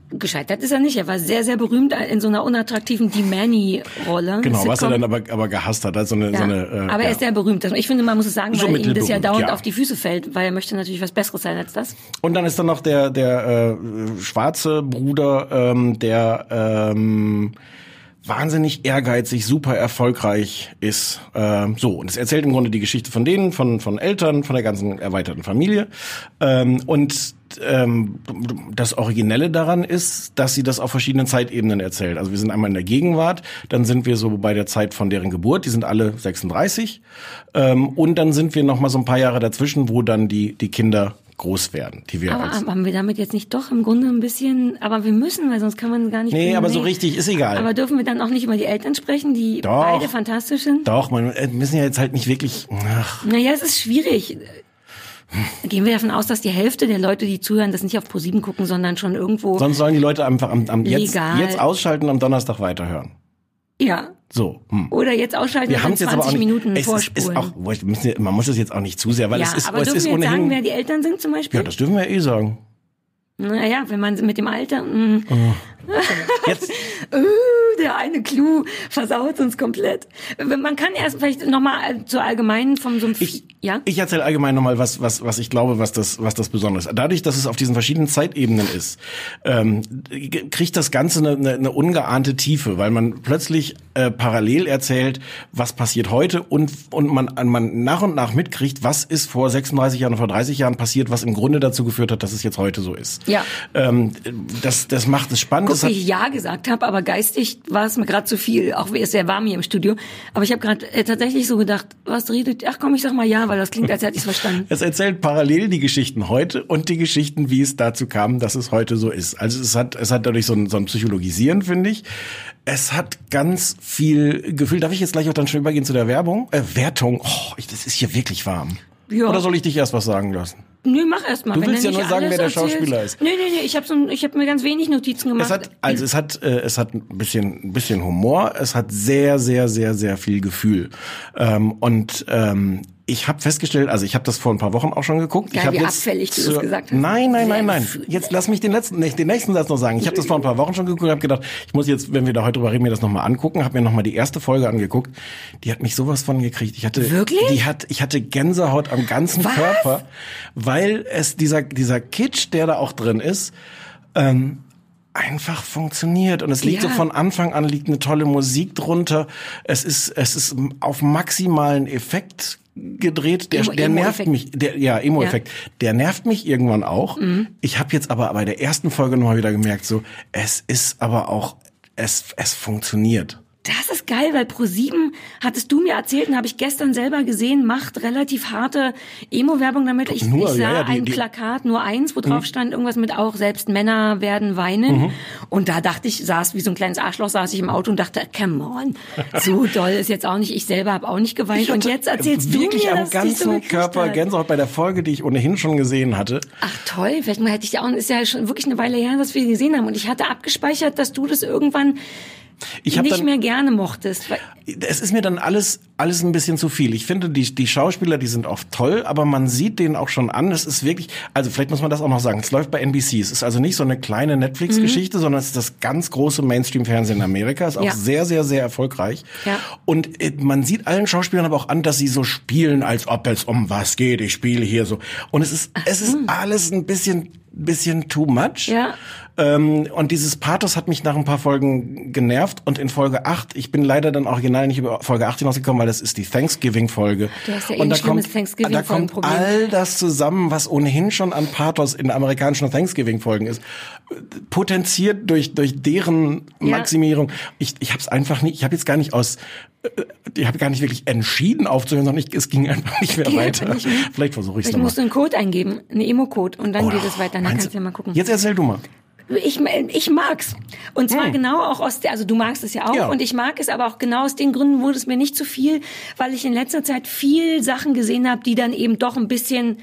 Gescheitert ist er nicht. Er war sehr, sehr berühmt in so einer unattraktiven D-Manny-Rolle. Genau, was er dann aber, aber gehasst hat. Also eine, Ja. so eine, äh, aber er ja. ist sehr berühmt. Also Ich finde, man muss es sagen, So weil ihm das ja dauernd ja. auf die Füße fällt, weil er möchte natürlich was Besseres sein als das. Und dann ist da noch der, der äh, schwarze Bruder, ähm, der ähm, wahnsinnig ehrgeizig, super erfolgreich ist. Ähm, so, und es erzählt im Grunde die Geschichte von denen, von, von Eltern, von der ganzen erweiterten Familie. Ähm, und ähm, das Originelle daran ist, dass sie das auf verschiedenen Zeitebenen erzählt. Also wir sind einmal in der Gegenwart, dann sind wir so bei der Zeit von deren Geburt, die sind alle 36. Ähm, und dann sind wir noch mal so ein paar Jahre dazwischen, wo dann die, die Kinder groß werden, die wir Aber haben wir damit jetzt nicht doch im Grunde ein bisschen, aber wir müssen, weil sonst kann man gar nicht. Nee, aber so richtig ist egal. Aber dürfen wir dann auch nicht über die Eltern sprechen, die Doch. beide fantastisch sind? Doch, man, wir müssen ja jetzt halt nicht wirklich. Ach, Naja, es ist schwierig. Gehen wir davon aus, dass die Hälfte der Leute, die zuhören, das nicht auf ProSieben gucken, sondern schon irgendwo. sonst sollen die Leute einfach am, am jetzt, jetzt ausschalten, am Donnerstag weiterhören. ja. So. Hm. Oder jetzt ausschalten Wir und haben jetzt aber 20 auch nicht. Minuten es ist, vorspulen. ist auch, müssen, ja- man muss es jetzt auch nicht zu sehr, weil ja, es ist, aber es dürfen ist wir jetzt ohnehin. sagen, wer die Eltern sind zum Beispiel? ja, das dürfen wir eh sagen. naja, wenn man mit dem Alter, mh, Jetzt, uh, der eine Clou versaut uns komplett. Man kann erst vielleicht nochmal zur allgemeinen vom so einem, Ich, ja? ich erzähle allgemein nochmal, was, was, was ich glaube, was das, was das Besondere ist. Dadurch, dass es auf diesen verschiedenen Zeitebenen ist, ähm, kriegt das Ganze eine, eine, eine ungeahnte Tiefe, weil man plötzlich äh, parallel erzählt, was passiert heute und, und man, man nach und nach mitkriegt, was ist vor 36 Jahren vor 30 Jahren passiert, was im Grunde dazu geführt hat, dass es jetzt heute so ist. Ja. Ähm, das, das macht es spannend. Guck, Das wie hat, ich Ja gesagt habe, aber geistig war es mir gerade zu viel. Auch wie es sehr warm hier im Studio. Aber ich habe gerade äh, tatsächlich so gedacht, was redet? Ach komm, ich sag mal Ja, weil das klingt, als hätte ich es verstanden. Es erzählt parallel die Geschichten heute und die Geschichten, wie es dazu kam, dass es heute so ist. Also es hat, es hat dadurch so ein, so ein Psychologisieren, finde ich. Es hat ganz viel Gefühl. Darf ich jetzt gleich auch dann schon übergehen zu der Werbung? Äh, Wertung. Oh, ich, das ist hier wirklich warm. Ja. Oder soll ich dich erst was sagen lassen? Nö, mach erst mal. Du wenn willst ja nur sagen, wer der erzählst. Schauspieler ist. Nee, nee, nee, ich habe so ich habe mir ganz wenig Notizen gemacht. Es hat, also es hat, äh, es hat ein bisschen, ein bisschen Humor. Es hat sehr, sehr, sehr, sehr viel Gefühl. Ähm, und ähm, ich habe festgestellt, also ich habe das vor ein paar Wochen auch schon geguckt. Geil, ich hab wie jetzt abfällig du das gesagt hast. Nein, nein, nein, nein. Jetzt lass mich den letzten, nicht den nächsten Satz noch sagen. Ich habe das vor ein paar Wochen schon geguckt und habe gedacht, ich muss jetzt, wenn wir da heute drüber reden, mir das nochmal angucken. Habe mir nochmal die erste Folge angeguckt. Die hat mich sowas von gekriegt. Ich hatte Wirklich? Die hat, ich hatte Gänsehaut am ganzen Was? Körper, weil es dieser dieser Kitsch, der da auch drin ist. Ähm, einfach funktioniert und es liegt Ja. so von Anfang an liegt eine tolle Musik drunter. Es ist es ist auf maximalen Effekt gedreht. Der, Emo- der nervt mich. Der, ja, Emo-Effekt. Der nervt mich irgendwann auch. Mhm. Ich habe jetzt aber bei der ersten Folge nochmal wieder gemerkt, so es ist aber auch es es funktioniert. Das ist geil, weil Pro7 hattest du mir erzählt und habe ich gestern selber gesehen, macht relativ harte Emo-Werbung damit. Ich, Nur, ich sah ja, ja, die- ein die- Plakat, nur eins, wo drauf stand irgendwas mit auch selbst Männer werden weinen. Und da dachte ich, saß wie so ein kleines Arschloch, saß ich im Auto und dachte, come on, so doll ist jetzt auch nicht. Ich selber habe auch nicht geweint. Und jetzt erzählst du mir, am dass dich so ganzen gekriegt Körper. Gänsehaut bei der Folge, die ich ohnehin schon gesehen hatte. Ach toll, vielleicht mal hätte ich ja auch, ist ja schon wirklich eine Weile her, dass wir gesehen haben. Und ich hatte abgespeichert, dass du das irgendwann Ich hab nicht dann, mehr gerne mochtest. Es ist mir dann alles alles ein bisschen zu viel. Ich finde die die Schauspieler, die sind oft toll, aber man sieht denen auch schon an, es ist wirklich, also vielleicht muss man das auch noch sagen. Es läuft bei NBC. Es ist also nicht so eine kleine Netflix Geschichte, sondern es ist das ganz große Mainstream Fernsehen in Amerika, ist auch Ja. sehr sehr sehr erfolgreich. Ja. Und äh, man sieht allen Schauspielern aber auch an, dass sie so spielen, als ob es um was geht. Ich spiele hier so und es ist es ist alles ein bisschen bisschen too much. Ja. Ähm, und dieses Pathos hat mich nach ein paar Folgen genervt. Und in Folge 8, ich bin leider dann original nicht über Folge 8 hinausgekommen, weil das ist die Thanksgiving-Folge. Du hast ja eh und da kommt, Thanksgiving da kommt all das zusammen, was ohnehin schon an Pathos in amerikanischen Thanksgiving-Folgen ist, potenziert durch, durch deren Ja. Maximierung. Ich, ich habe es einfach nicht, ich habe jetzt gar nicht aus, äh, ich habe gar nicht wirklich entschieden aufzuhören, sondern ich, es ging einfach nicht mehr Ging weiter. nicht mehr. Vielleicht versuche ich es nochmal. musst du einen Code eingeben, einen Emo-Code, und dann Oh, geht es weiter. Dann kannst du ja mal gucken. Jetzt erzähl du mal. Ich, ich mag's. Und zwar genau auch aus der, also du magst es ja auch, Ja. und ich mag es aber auch genau aus den Gründen wurde es mir nicht zu viel, weil ich in letzter Zeit viel Sachen gesehen habe, die dann eben doch ein bisschen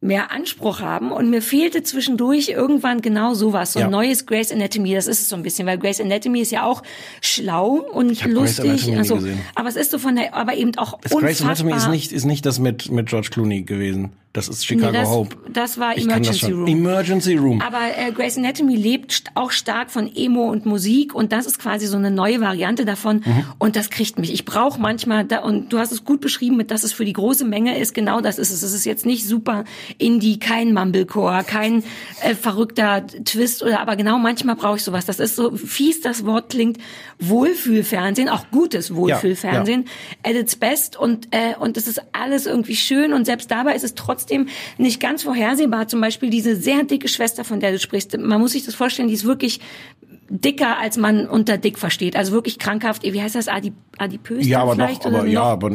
mehr Anspruch haben und mir fehlte zwischendurch irgendwann genau sowas, so Ja. ein neues Grey's Anatomy, das ist es so ein bisschen, weil Grey's Anatomy ist ja auch schlau und lustig, also, aber es ist so von der, aber eben auch Grey's unfassbar. Anatomy ist nicht, ist nicht das mit, mit George Clooney gewesen. Das ist Chicago Nee, das, Hope. das war Ich das Emergency schon. Room. Emergency Room. Aber äh, Grey's Anatomy lebt auch stark von Emo und Musik und das ist quasi so eine neue Variante davon Mhm. und das kriegt mich. Ich brauche manchmal da und du hast es gut beschrieben, mit dass es für die große Menge ist. Genau das ist es. Es ist jetzt nicht super Indie, kein Mumblecore, kein äh, verrückter Twist oder aber genau manchmal brauche ich sowas. Das ist so fies das Wort klingt Wohlfühlfernsehen, auch gutes Wohlfühlfernsehen at its best und äh, und es ist alles irgendwie schön und selbst dabei ist es trotzdem nicht ganz vorhersehbar. Zum Beispiel diese sehr dicke Schwester, von der du sprichst. Man muss sich das vorstellen, die ist wirklich dicker, als man unter dick versteht. Also wirklich krankhaft. Wie heißt das? Adip adipös ja, aber vielleicht noch, aber ja, noch? aber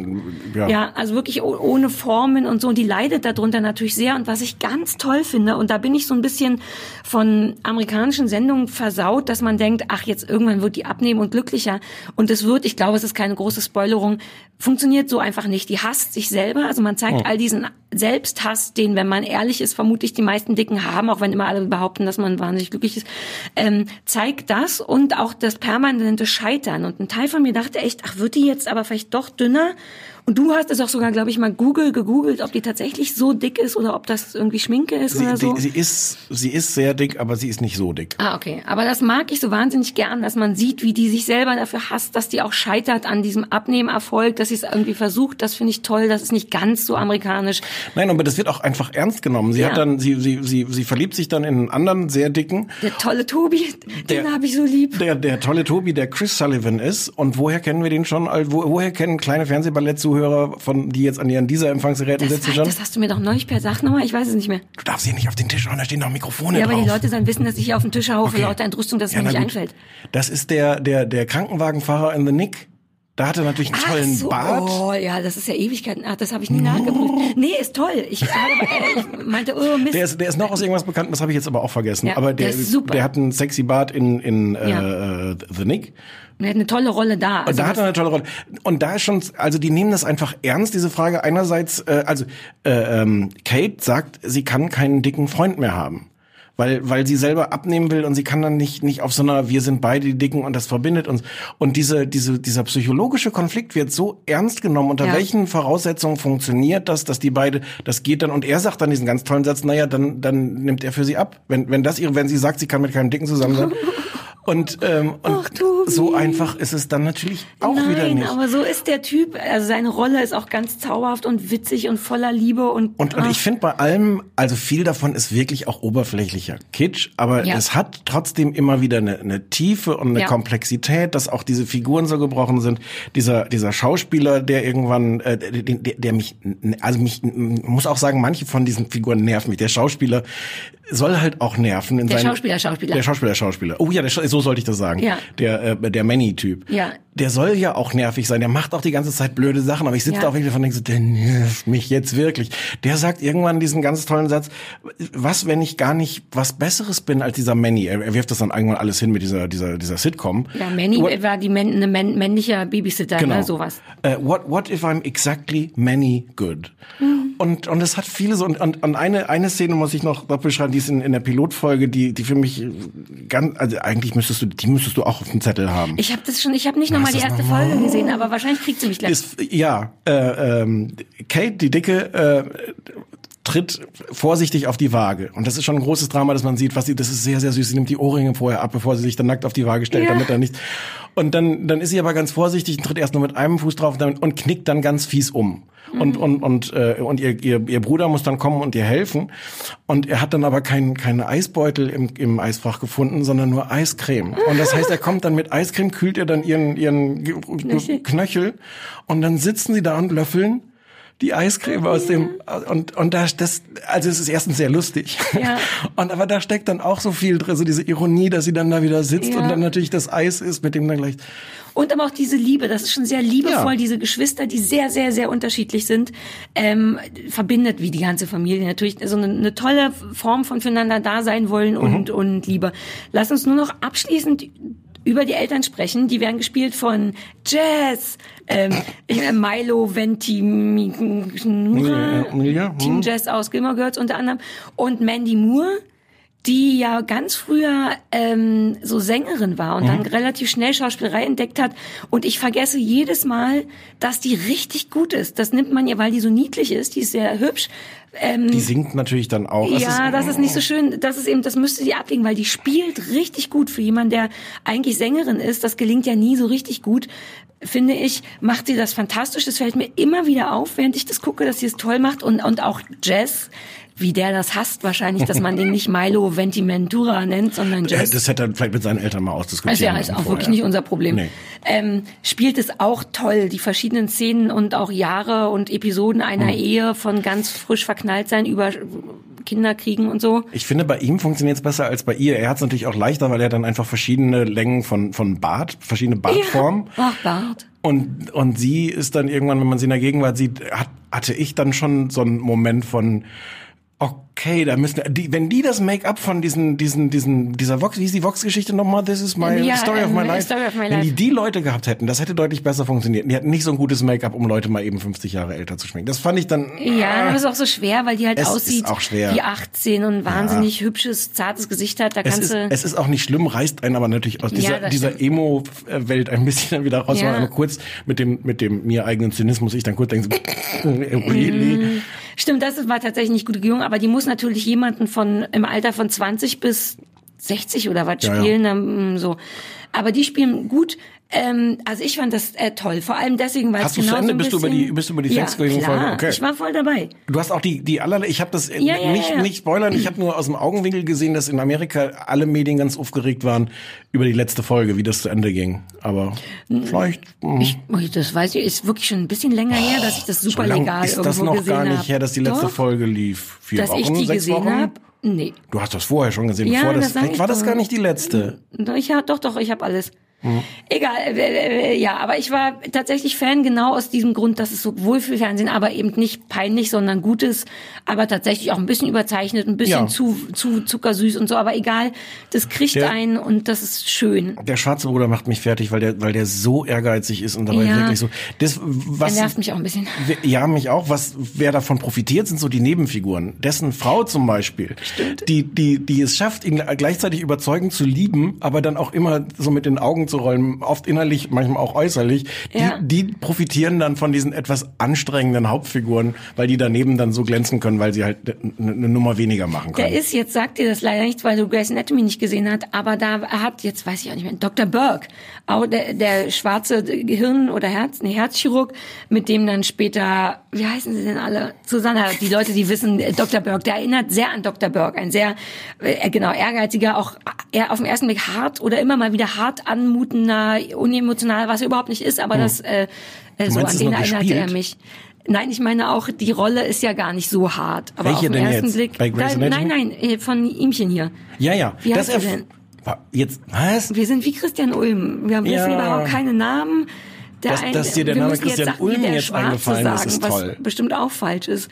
ja. Ja, also wirklich oh- ohne Formen und so. Und die leidet darunter natürlich sehr. Und was ich ganz toll finde, und da bin ich so ein bisschen von amerikanischen Sendungen versaut, dass man denkt, ach, jetzt irgendwann wird die abnehmen und glücklicher. Und es wird, ich glaube, es ist keine große Spoilerung, funktioniert so einfach nicht. Die hasst sich selber. Also man zeigt all diesen Selbsthass, den, wenn man ehrlich ist, vermutlich die meisten Dicken haben, auch wenn immer alle behaupten, dass man wahnsinnig glücklich ist, ähm, zeigt das und auch das permanente Scheitern. Und ein Teil von mir dachte echt, ach, wird die jetzt aber vielleicht doch dünner? Und du hast es auch sogar, glaube ich, mal Google gegoogelt, ob die tatsächlich so dick ist oder ob das irgendwie Schminke ist Sie, oder so. die, sie ist, sie ist sehr dick, aber sie ist nicht so dick. Ah, okay. Aber das mag ich so wahnsinnig gern, dass man sieht, wie die sich selber dafür hasst, dass die auch scheitert an diesem Abnehmerfolg, dass sie es irgendwie versucht. Das finde ich toll. Das ist nicht ganz so amerikanisch. Nein, aber das wird auch einfach ernst genommen. Sie Ja. hat dann, sie, sie, sie, sie verliebt sich dann in einen anderen sehr dicken, Der tolle Tobi, den Der- habe ich so lieb. der, der tolle Tobi, der Chris Sullivan ist. Und woher kennen wir den schon? Also, Wo, woher kennen kleine Fernsehballett-Zuhörer, von, die jetzt an, an dieser Empfangsgeräten Das, sitzen schon? das hast du mir doch neulich per Sag nochmal, ich weiß es nicht mehr. Du darfst hier nicht auf den Tisch hauen, da stehen noch Mikrofone Ja, aber drauf. die Leute sollen wissen, dass ich hier auf den Tisch haue, Okay. lauter Entrüstung, dass es Ja, mir nicht gut. einfällt. Das ist der, der, der Krankenwagenfahrer in The Nick. Da hat er natürlich einen tollen so, Bart. Oh, ja, das ist ja Ewigkeiten. Ach, das habe ich nie nachgeprüft. Nee, ist toll. Ich, habe, äh, ich meinte, oh Mist. Der ist, der ist noch aus irgendwas bekannt, das habe ich jetzt aber auch vergessen. Ja, aber der, der ist super. der hat einen sexy Bart in, in Ja. äh, The Nick. er hat eine tolle Rolle da. Und Also da hat er eine tolle Rolle. Und da ist schon, also die nehmen das einfach ernst, diese Frage. Einerseits, äh, also äh, ähm, Kate sagt, sie kann keinen dicken Freund mehr haben. Weil, weil sie selber abnehmen will und sie kann dann nicht, nicht auf so einer, wir sind beide die Dicken und das verbindet uns. Und diese, diese, dieser psychologische Konflikt wird so ernst genommen. Unter Ja. welchen Voraussetzungen funktioniert das, dass die beide, das geht dann, und er sagt dann diesen ganz tollen Satz, naja, dann, dann nimmt er für sie ab. Wenn, wenn das ihre, wenn sie sagt, sie kann mit keinem Dicken zusammen sein. Und, ähm, und Ach, so einfach ist es dann natürlich auch Nein, wieder nicht. aber so ist der Typ. Also seine Rolle ist auch ganz zauberhaft und witzig und voller Liebe und Und, und ich finde bei allem, also viel davon ist wirklich auch oberflächlicher Kitsch, aber Ja. es hat trotzdem immer wieder eine, eine Tiefe und eine Ja. Komplexität, dass auch diese Figuren so gebrochen sind. Dieser, dieser Schauspieler, der irgendwann, äh, der, der, der mich, also mich, muss auch sagen, manche von diesen Figuren nerven mich. Der Schauspieler, soll halt auch nerven in Der seinen Schauspieler, Schauspieler. Der Schauspieler, Schauspieler. Oh ja, der, so sollte ich das sagen. Ja. Der äh, der Manny-Typ. Ja. Der soll ja auch nervig sein. Der macht auch die ganze Zeit blöde Sachen, aber ich sitze Ja. da auch wirklich davon und denke so, der nervt mich jetzt wirklich. Der sagt irgendwann diesen ganz tollen Satz, was, wenn ich gar nicht was Besseres bin als dieser Manny? Er, er wirft das dann irgendwann alles hin mit dieser, dieser, dieser Sitcom. Ja, Manny What- war die männ, eine männ, männlicher Babysitter, Genau. ne, sowas. Äh, what, what if I'm exactly many good? Und, und es hat viele so, und, und, und eine, eine Szene muss ich noch beschreiben, die ist in, in der Pilotfolge, die, die für mich ganz, also eigentlich müsstest du, die müsstest du auch auf dem Zettel haben. Ich habe das schon, ich habe nicht nochmal die erste noch? Folge gesehen, aber wahrscheinlich kriegt sie mich gleich. ist, ja, äh, ähm, Kate, die Dicke, äh, tritt vorsichtig auf die Waage. Und das ist schon ein großes Drama, dass man sieht, was sie, das ist sehr, sehr süß. Sie nimmt die Ohrringe vorher ab, bevor sie sich dann nackt auf die Waage stellt, Ja. damit er nicht. Und dann, dann ist sie aber ganz vorsichtig und tritt erst nur mit einem Fuß drauf und dann- und knickt dann ganz fies um. Und, und, und, äh, und ihr, ihr, ihr Bruder muss dann kommen und ihr helfen. Und er hat dann aber keinen keine Eisbeutel im, im Eisfach gefunden, sondern nur Eiscreme. Und das heißt, er kommt dann mit Eiscreme, kühlt ihr dann ihren, ihren Ge- Knöchel. Und dann sitzen sie da und löffeln die Eiscreme aus dem und und da das also es ist erstens sehr lustig Ja. und aber da steckt dann auch so viel drin so diese Ironie dass sie dann da wieder sitzt Ja. und dann natürlich das Eis ist mit dem dann gleich Und aber auch diese Liebe, das ist schon sehr liebevoll, Ja. diese Geschwister, die sehr, sehr, sehr unterschiedlich sind, ähm, verbindet wie die ganze Familie natürlich so eine, eine tolle Form von füreinander da sein wollen und, Mhm. und Liebe. Lass uns nur noch abschließend über die Eltern sprechen. Die werden gespielt von Jazz, ähm, ich meine Milo Ventimiglia, Team hm. Jazz aus Gilmore Girls unter anderem und Mandy Moore, die ja ganz früher ähm, so Sängerin war und dann relativ schnell Schauspielerei entdeckt hat. Und ich vergesse jedes Mal, dass die richtig gut ist. Das nimmt man ihr, weil die so niedlich ist. Die ist sehr hübsch. Ähm, die singt natürlich dann auch Es ja, das ist nicht so schön. Das ist eben, das müsste sie ablegen, weil die spielt richtig gut für jemanden, der eigentlich Sängerin ist. Das gelingt ja nie so richtig gut. Finde ich, macht sie das fantastisch. Das fällt mir immer wieder auf, während ich das gucke, dass sie es toll macht und, und auch Jazz. Wie der das hasst wahrscheinlich, dass man den nicht Milo Ventimentura nennt, sondern Jazz. das hätte er vielleicht mit seinen Eltern mal ausdiskutieren Also ja, ist auch vorher. wirklich nicht unser Problem. Nee. Ähm, spielt es auch toll, die verschiedenen Szenen und auch Jahre und Episoden einer Hm. Ehe von ganz frisch verknallt sein über Kinder kriegen und so. Ich finde, bei ihm funktioniert es besser als bei ihr. Er hat es natürlich auch leichter, weil er dann einfach verschiedene Längen von, von Bart, verschiedene Bartformen. Ach, Bart. Und, und sie ist dann irgendwann, wenn man sie in der Gegenwart sieht, hat, hatte ich dann schon so einen Moment von, okay, da müssen wir, die, wenn die das Make-up von diesen, diesen, diesen, dieser Vox, wie ist die Vox-Geschichte nochmal? This is my Ja, story of my ähm, life. Story of my wenn life. die die Leute gehabt hätten, das hätte deutlich besser funktioniert. Die hatten nicht so ein gutes Make-up, um Leute mal eben 50 Jahre älter zu schminken. Das fand ich dann, Ja, aber es ist auch so schwer, weil die halt Es ist aussieht auch schwer. wie 18 und wahnsinnig hübsches, zartes Gesicht hat. Da es kannst ist, du. es ist auch nicht schlimm, reißt einen aber natürlich aus Ja, dieser, das dieser. Emo-Welt ein bisschen dann wieder raus. Ja. Ja. Aber kurz mit dem, mit dem mir eigenen Zynismus, ich dann kurz denke, so, really? Stimmt, das war tatsächlich nicht gut gelungen, aber die muss natürlich jemanden von im Alter von 20 bis 60 oder was Ja, ja. spielen, dann, mm, so. Aber die spielen gut. Ähm, also ich fand das äh, toll, vor allem deswegen, weil Hast du genau zu Ende? so Bist du über die- bist du über die ja, klar, Okay. ich war voll dabei. Du hast auch die, die allerlei, ich habe das äh, Ja, ja, nicht, ja, ja. nicht spoilern, ich habe nur aus dem Augenwinkel gesehen, dass in Amerika alle Medien ganz aufgeregt waren über die letzte Folge, wie das zu Ende ging. Aber vielleicht, mh. Ich, ui, das weiß ich, ist wirklich schon ein bisschen länger her, dass ich das so super lang legal ist das noch gar nicht hab. her, dass die letzte Doch, Folge lief. Vier Dass Wochen, ich die sechs gesehen Wochen? habe. Nee. Du hast das vorher schon gesehen, Ja, bevor das, das vielleicht ich war das gar nicht die letzte. Ich hab, doch, doch, ich habe alles. Egal, äh, äh, ja, aber ich war tatsächlich Fan genau aus diesem Grund, dass es so Wohlfühlfernsehen, aber eben nicht peinlich, sondern gutes, aber tatsächlich auch ein bisschen überzeichnet, ein bisschen Ja. zu, zu zuckersüß und so, aber egal, das kriegt Der- einen und das ist schön. Der schwarze Bruder macht mich fertig, weil der, weil der so ehrgeizig ist und dabei Ja. wirklich so. Das, was, nervt mich auch ein bisschen. Ja, mich auch. Was, wer davon profitiert, sind so die Nebenfiguren. Dessen Frau zum Beispiel, die, die, die es schafft, ihn gleichzeitig überzeugend zu lieben, aber dann auch immer so mit den Augen zu rollen, oft innerlich, manchmal auch äußerlich. Die, Ja. die profitieren dann von diesen etwas anstrengenden Hauptfiguren, weil die daneben dann so glänzen können, weil sie halt eine, Nummer weniger machen Der können. ist, jetzt sagt dir das leider nicht, weil du Grey's Anatomy nicht gesehen hast, aber da hat, jetzt weiß ich auch nicht mehr, Dr. Burke, auch der, der schwarze Gehirn- oder Herz, nee, Herzchirurg, mit dem dann später, wie heißen sie denn alle? Susanna, die Leute, die wissen, äh, Dr. Burke, der erinnert sehr an Dr. Burke, ein sehr, äh, genau, ehrgeiziger, auch eher auf den ersten Blick hart oder immer mal wieder hart anmutender, unemotional, was er überhaupt nicht ist, aber das, äh, äh, so Hm. meinst, an den erinnerte er gespielt? mich. Nein, ich meine auch, die Rolle ist ja gar nicht so hart. Aber Welche auf den denn ersten jetzt? Blick. Bei Grey's Da- nein, nein, äh, von ihmchen hier. Ja, ja. Wie heißt erf- er denn? Jetzt, was? Wir sind wie Christian Ulm. Wir haben wissen Ja. überhaupt keine Namen. Der Dass- dass dir der Name jetzt Christian Sachen wie Ulm der jetzt Schwarze eingefallen ist, sagen, ist was toll. bestimmt auch falsch ist.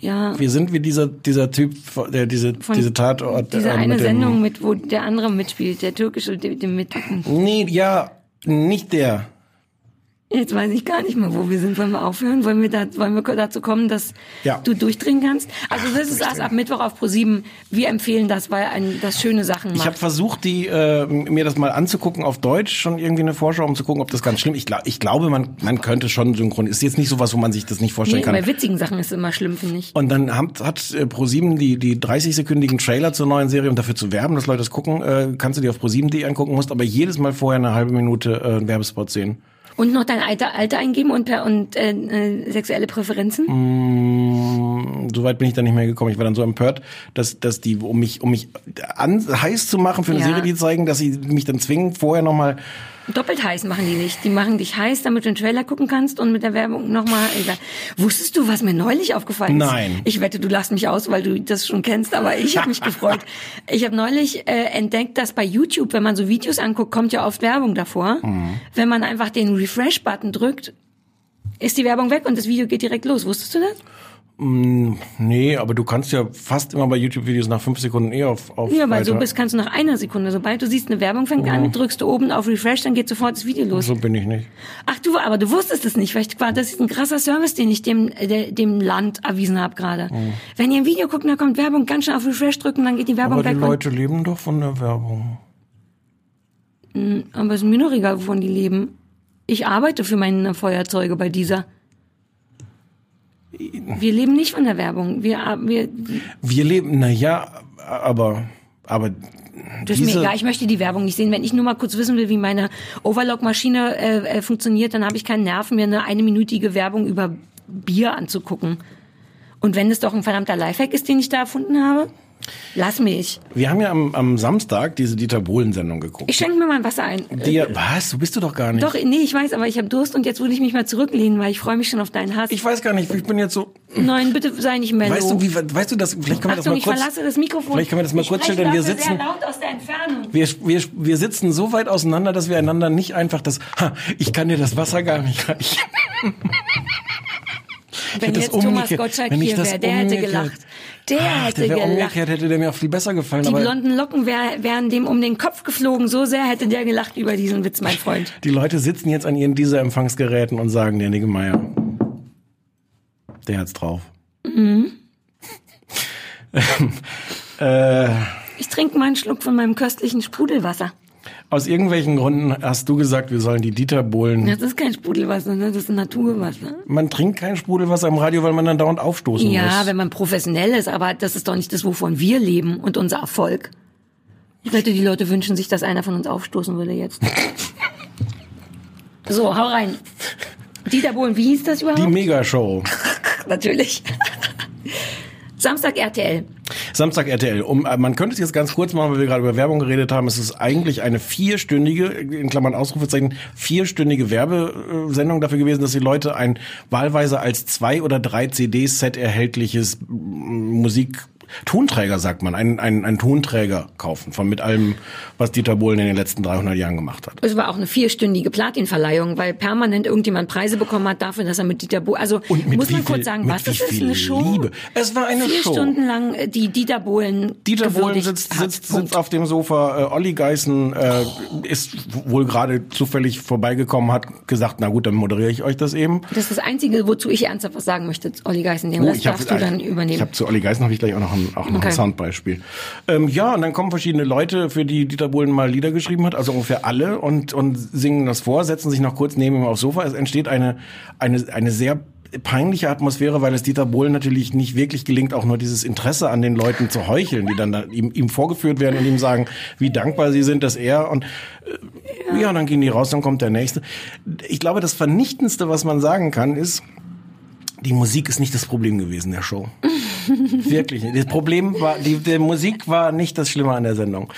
Ja. Wir sind wie dieser, dieser Typ, der diese, Von diese Tatort. Diese äh, eine mit Sendung mit, wo der andere mitspielt, der türkische, der mit. Nee, ja, nicht der. Jetzt weiß ich gar nicht mehr, wo wir sind. Wollen wir aufhören? Wollen wir, da, wollen wir dazu kommen, dass Ja. du durchdringen kannst? Also das ist erst ab Mittwoch auf Pro7. Wir empfehlen das, weil ein, das schöne Sachen Ich macht. habe versucht, die äh, mir das mal anzugucken auf Deutsch, schon irgendwie eine Vorschau, um zu gucken, ob das ganz schlimm. Ich, glaub, ich glaube, man man könnte schon synchron. Ist jetzt nicht sowas, wo man sich das nicht vorstellen nee, kann. bei witzigen Sachen ist es immer schlimm, finde ich. Und dann hat, hat äh, ProSieben die, die 30-sekündigen Trailer zur neuen Serie, um dafür zu werben, dass Leute das gucken, äh, kannst du dir auf ProSieben.de angucken, musst aber jedes Mal vorher eine halbe Minute äh, einen Werbespot sehen. Und noch dein Alter, Alter eingeben und, und äh, äh, sexuelle Präferenzen? Mm, Soweit bin ich dann nicht mehr gekommen. Ich war dann so empört, dass, dass die, um mich, um mich an, heiß zu machen für eine Ja. Serie, die zeigen, dass sie mich dann zwingen, vorher nochmal Doppelt heiß machen die nicht. Die machen dich heiß, damit du den Trailer gucken kannst und mit der Werbung nochmal. Wusstest du, was mir neulich aufgefallen ist? Nein. Ich wette, du lachst mich aus, weil du das schon kennst, aber ich habe mich gefreut. Ich habe neulich äh, entdeckt, dass bei YouTube, wenn man so Videos anguckt, kommt ja oft Werbung davor. Mhm. Wenn man einfach den Refresh-Button drückt, ist die Werbung weg und das Video geht direkt los. Wusstest du das? Nee, aber du kannst ja fast immer bei YouTube-Videos nach fünf Sekunden eh auf, auf Ja, weil so bist kannst du nach einer Sekunde. Sobald du siehst, eine Werbung fängt an, drückst du oben auf Refresh, dann geht sofort das Video los. So bin ich nicht. Ach du, aber du wusstest es nicht. Vielleicht war das ist ein krasser Service, den ich dem, der, dem Land erwiesen habe gerade. Mhm. Wenn ihr ein Video guckt, da kommt Werbung, ganz schnell auf Refresh drücken, dann geht die Werbung Aber die weg. Leute leben doch von der Werbung. Und, aber es ist mir noch egal, wovon die leben. Ich arbeite für meine Feuerzeuge bei dieser. Wir leben nicht von der Werbung. Wir, wir, Wir leben, na ja, aber, aber das ist mir egal. Ich möchte die Werbung nicht sehen. Wenn ich nur mal kurz wissen will, wie meine Overlock-Maschine äh, äh, funktioniert, dann habe ich keinen Nerv, mir eine einminütige Werbung über Bier anzugucken. Und wenn es doch ein verdammter Lifehack ist, den ich da erfunden habe, lass mich. wir haben ja am, am Samstag diese Dieter Bohlen-Sendung geguckt. Ich schenke mir mal ein Wasser ein. Die, was? Du bist du doch gar nicht. Doch, nee, ich weiß, aber ich habe Durst und jetzt würde ich mich mal zurücklehnen, weil ich freue mich schon auf deinen Hass. Ich weiß gar nicht, ich bin jetzt so. Nein, bitte sei nicht mellow. Weißt du, wie, weißt du das? Vielleicht können wir das Achtung, mal ich kurz. verlasse das Mikrofon. Vielleicht können wir das mal ich kurz denn wir sitzen- sehr laut aus der Entfernung. Wir, wir, wir sitzen so weit auseinander, dass wir einander nicht einfach das, ha, ich kann dir das Wasser gar nicht reichen. Wenn hätte jetzt das Thomas Gottschalk wenn ich hier das wäre, der hätte gelacht. Der Ach, hätte der umgekehrt, hätte der mir auch viel besser gefallen. Die blonden Locken wär, wären dem um den Kopf geflogen. So sehr hätte der gelacht über diesen Witz, mein Freund. die Leute sitzen jetzt an ihren dieser Empfangsgeräten und sagen, der Niggemeier, der hat's drauf. Mhm. äh, Ich trinke mal einen Schluck von meinem köstlichen Sprudelwasser. Aus irgendwelchen Gründen hast du gesagt, wir sollen die Dieter Bohlen. Das ist kein Sprudelwasser, ne? das ist Naturwasser. Man trinkt kein Sprudelwasser im Radio, weil man dann dauernd aufstoßen Ja, muss. wenn man professionell ist, aber das ist doch nicht das, wovon wir leben und unser Erfolg. Ich wette, die Leute wünschen sich, dass einer von uns aufstoßen würde jetzt. So, hau rein. Dieter Bohlen, wie hieß das überhaupt? Die Megashow. Natürlich. Samstag RTL. Samstag RTL. Um, äh, man könnte es jetzt ganz kurz machen, weil wir gerade über Werbung geredet haben. Es ist eigentlich eine vierstündige, in Klammern Ausrufezeichen, vierstündige Werbesendung dafür gewesen, dass die Leute ein wahlweise als zwei oder drei CD-Set erhältliches Musik Tonträger, sagt man, einen, einen, einen Tonträger kaufen, von mit allem, was Dieter Bohlen in den letzten 300 Jahren gemacht hat. Es war auch eine vierstündige Platinverleihung, weil permanent irgendjemand Preise bekommen hat dafür, dass er mit Dieter Bohlen, also muss man viel- kurz sagen, was das ist, eine Show? Liebe. Es war eine Vier Show. Stunden lang äh, die Dieter Bohlen Dieter Bohlen sitzt, sitzt, sitzt auf dem Sofa. Äh, Olli Geißen äh, ist wohl gerade zufällig vorbeigekommen, hat gesagt, na gut, dann moderiere ich euch das eben. Das ist das Einzige, wozu ich ernsthaft was sagen möchte, Olli Geißen. Oh, hab- darfst du dann Ich übernehmen. habe zu Olli Geißen habe ich gleich auch noch ein, auch noch Okay. ein Soundbeispiel. Ähm, ja, und dann kommen verschiedene Leute, für die Dieter Bohlen mal Lieder geschrieben hat, also ungefähr alle, und, und singen das vor, setzen sich noch kurz neben ihm aufs Sofa. Es entsteht eine, eine, eine sehr peinliche Atmosphäre, weil es Dieter Bohlen natürlich nicht wirklich gelingt, auch nur dieses Interesse an den Leuten zu heucheln, die dann da ihm, ihm vorgeführt werden und ihm sagen, wie dankbar sie sind, dass er und äh, ja, dann gehen die raus, dann kommt der nächste. Ich glaube, das Vernichtendste, was man sagen kann, ist, die Musik ist nicht das Problem gewesen der Show. Wirklich. nicht. Das Problem war, die, die Musik war nicht das Schlimme an der Sendung.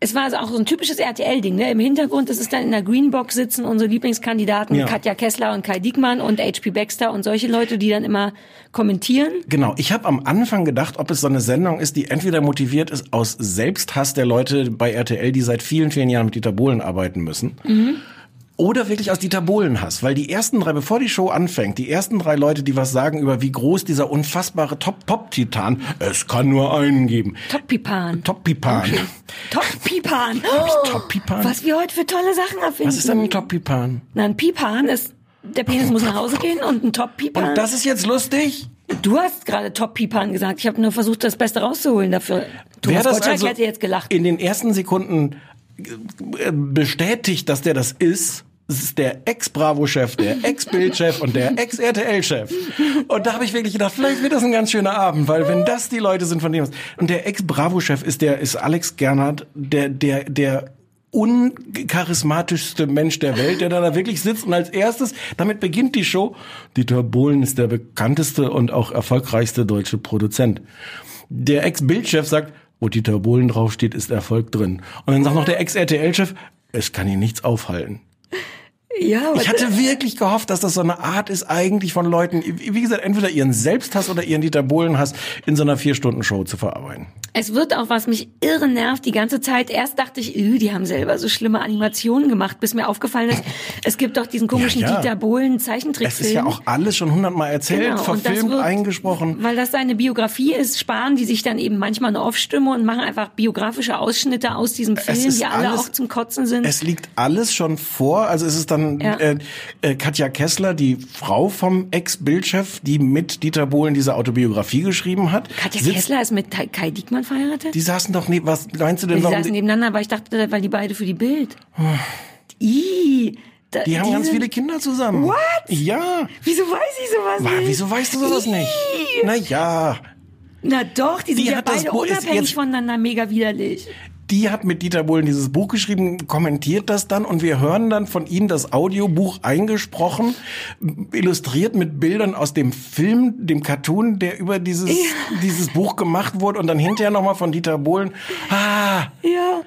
es war also auch so ein typisches RTL-Ding. Ne? Im Hintergrund ist es dann in der Greenbox sitzen unsere Lieblingskandidaten Ja. Katja Kessler und Kai Diekmann und HP Baxter und solche Leute, die dann immer kommentieren. Genau, ich habe am Anfang gedacht, ob es so eine Sendung ist, die entweder motiviert ist aus Selbsthass der Leute bei RTL, die seit vielen, vielen Jahren mit Dieter Bohlen arbeiten müssen. Oder wirklich aus Dieter Bohlen-Hass, weil die ersten drei, bevor die Show anfängt, die ersten drei Leute, die was sagen über wie groß dieser unfassbare Top-Pop-Titan, es kann nur einen geben. Top-Pipan. Top-Pipan. Top-Pipan. Top-Pipan? Was wir heute für tolle Sachen erfinden. Was ist denn ein Top-Pipan? Na, ein Pipan ist, der Penis muss nach Hause gehen und ein Top-Pipan. Und das ist jetzt lustig? Du hast gerade Top-Pipan gesagt. Ich habe nur versucht, das Beste rauszuholen dafür. Thomas Wer das also hätte jetzt gelacht. in den ersten Sekunden bestätigt, dass der das ist, es ist der Ex-Bravo-Chef, der Ex-Bild-Chef und der Ex-RTL-Chef. Und da habe ich wirklich gedacht, vielleicht wird das ein ganz schöner Abend, weil wenn das die Leute sind, von dem es- und der Ex-Bravo-Chef ist der ist Alex Gernhardt, der der der uncharismatischste Mensch der Welt, der da wirklich sitzt und als erstes, damit beginnt die Show, Dieter Bohlen ist der bekannteste und auch erfolgreichste deutsche Produzent. Der Ex-Bildchef sagt, wo Dieter Bohlen draufsteht, ist Erfolg drin. Und dann sagt noch der Ex-RTL-Chef, es kann ihn nichts aufhalten. Ja, Ich hatte wirklich gehofft, dass das so eine Art ist eigentlich von Leuten, wie gesagt, entweder ihren Selbsthass oder ihren Dieter Bohlen-Hass in so einer Vier-Stunden-Show zu verarbeiten. Es wird auch, was mich irre nervt, die ganze Zeit. Erst dachte ich, "Ü, die haben selber so schlimme Animationen gemacht, bis mir aufgefallen ist, es gibt doch diesen komischen Ja, ja. Dieter Bohlen Es ist ja auch alles schon hundertmal erzählt, Genau, verfilmt, wird- eingesprochen. Weil das seine Biografie ist, sparen die sich dann eben manchmal eine Off-Stimme und machen einfach biografische Ausschnitte aus diesem Film, die alle alles- auch zum Kotzen sind. Es liegt alles schon vor. Also es ist dann Ja. äh, äh, Katja Kessler, die Frau vom Ex-Bildchef, die mit Dieter Bohlen diese Autobiografie geschrieben hat. Katja sitzt- Kessler ist mit Kai- Diekmann verheiratet? Die saßen doch nie. Was meinst du denn? die Warum saßen nebeneinander, aber ich dachte, weil die beide für die Bild. Ih, da, die haben ganz viele Kinder zusammen. What? Ja. Wieso weiß ich sowas Wa- nicht? Wieso weißt du sowas nicht? Ih. Na ja. Na doch, die sind Die ja beide unabhängig voneinander mega widerlich. Die hat mit Dieter Bohlen dieses Buch geschrieben, kommentiert das dann und wir hören dann von ihm das Audiobuch eingesprochen, illustriert mit Bildern aus dem Film, dem Cartoon, der über dieses, dieses Buch gemacht wurde und dann hinterher nochmal von Dieter Bohlen. Ah, Ja.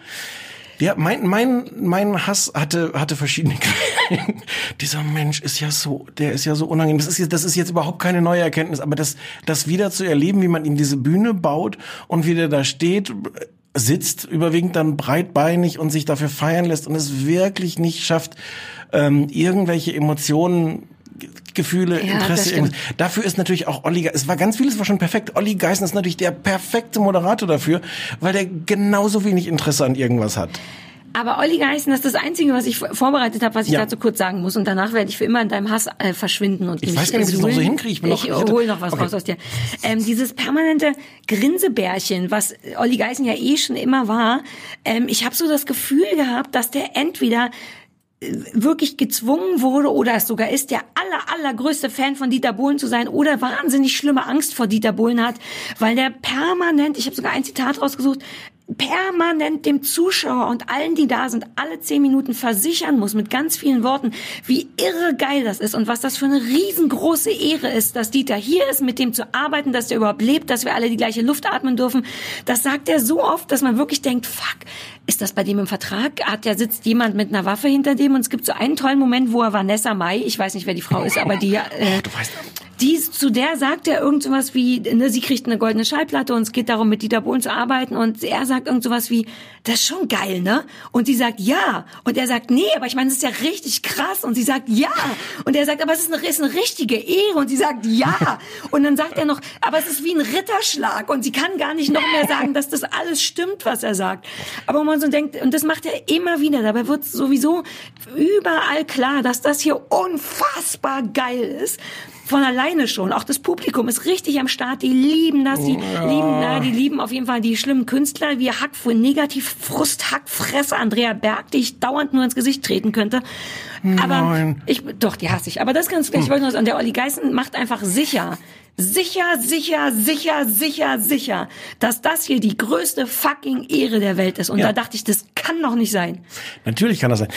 ja, mein, mein, mein Hass hatte, hatte verschiedene Quellen. Dieser Mensch ist ja so, der ist ja so unangenehm. Das ist jetzt, das ist jetzt überhaupt keine neue Erkenntnis, aber das, das wieder zu erleben, wie man ihm diese Bühne baut und wie der da steht, sitzt, überwiegend dann breitbeinig und sich dafür feiern lässt und es wirklich nicht schafft, ähm, irgendwelche Emotionen, Ge- Gefühle, Ja, Interesse. Dafür ist natürlich auch Olli, Ge- es war ganz vieles war schon perfekt. Olli Geißen ist natürlich der perfekte Moderator dafür, weil der genauso wenig Interesse an irgendwas hat. Aber Olli Geißen, das ist das Einzige, was ich vor- vorbereitet habe, was ich Ja. dazu kurz sagen muss. Und danach werde ich für immer in deinem Hass äh, verschwinden und Ich weiß gar nicht, wie ich das noch so hinkriege. Ich bin Ich noch- ich hole noch was Okay. raus aus dir. Ähm, dieses permanente Grinsebärchen, was Olli Geißen ja eh schon immer war. Ähm, ich habe so das Gefühl gehabt, dass der entweder äh, wirklich gezwungen wurde oder es sogar ist, der aller, allergrößte Fan von Dieter Bohlen zu sein oder wahnsinnig schlimme Angst vor Dieter Bohlen hat, weil der permanent, ich habe sogar ein Zitat rausgesucht, permanent dem Zuschauer und allen, die da sind, alle zehn Minuten versichern muss mit ganz vielen Worten, wie irre geil das ist und was das für eine riesengroße Ehre ist, dass Dieter hier ist, mit dem zu arbeiten, dass der überhaupt lebt, dass wir alle die gleiche Luft atmen dürfen. Das sagt er so oft, dass man wirklich denkt, fuck, ist das bei dem im Vertrag? Hat der sitzt jemand mit einer Waffe hinter dem und es gibt so einen tollen Moment, wo er Vanessa Mai, ich weiß nicht, wer die Frau ist, aber die, äh, Du weißt, die, zu der sagt er irgend sowas wie, ne, sie kriegt eine goldene Schallplatte und es geht darum, mit Dieter Bohlen zu arbeiten und er sagt irgend sowas wie, das ist schon geil, ne? Und sie sagt, ja. Und er sagt, nee, aber ich meine, das ist ja richtig krass. Und sie sagt, ja. Und er sagt, aber es ist eine, ist eine richtige Ehre. Und sie sagt, ja. Und dann sagt er noch, aber es ist wie ein Ritterschlag. Und sie kann gar nicht noch mehr sagen, dass das alles stimmt, was er sagt. Aber man so denkt, und das macht er immer wieder. Dabei wird sowieso überall klar, dass das hier unfassbar geil ist. Von alleine schon. Auch das Publikum ist richtig am Start. Die lieben das. Die lieben, na, die lieben auf jeden Fall die schlimmen Künstler wie Hack, Negativ, Frust, Hackfresse, Andrea Berg, die ich dauernd nur ins Gesicht treten könnte. Aber Nein. ich, doch, die hasse ich. Aber das ganz gleich, ich wollte nur sagen, der Olli Geißen macht einfach sicher. Sicher, sicher, sicher, sicher, sicher, dass das hier die größte fucking Ehre der Welt ist. Und Ja. da dachte ich, das kann doch nicht sein. Natürlich kann das sein.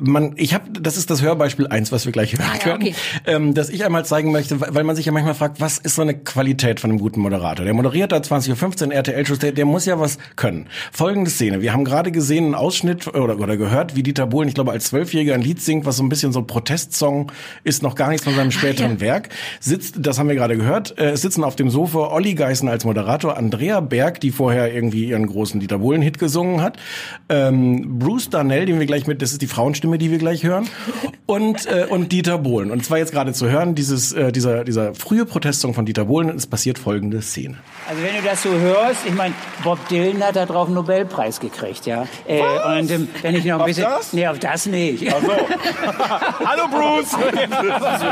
Man, ich habe, das ist das Hörbeispiel eins, was wir gleich hören Ah, ja, können, okay. ähm, dass ich einmal zeigen möchte, weil man sich ja manchmal fragt, was ist so eine Qualität von einem guten Moderator? Der moderiert da 20.15 Uhr RTL-Shows, der, der muss ja was können. Folgende Szene, wir haben gerade gesehen, einen Ausschnitt oder, oder gehört, wie Dieter Bohlen, ich glaube als Zwölfjähriger ein Lied singt, was so ein bisschen so ein Protestsong ist, noch gar nichts von seinem späteren ja. Werk. Sitzt, das haben wir gerade gehört, äh, es sitzen auf dem Sofa Olli Geißen als Moderator, Andrea Berg, die vorher irgendwie ihren großen Dieter Bohlen-Hit gesungen hat, ähm, Bruce Darnell, den wir gleich mit, das ist die Frauenstimme, die wir gleich hören, und, äh, und Dieter Bohlen. Und zwar jetzt gerade zu hören, dieses, äh, dieser, dieser frühe Protestsong von Dieter Bohlen, es passiert folgende Szene. Also wenn du das so hörst, ich meine, Bob Dylan hat da drauf einen Nobelpreis gekriegt, ja. Äh, und ähm, wenn ich noch ein bisschen, das? nee, auf das nicht. Ach so. Hallo Bruce.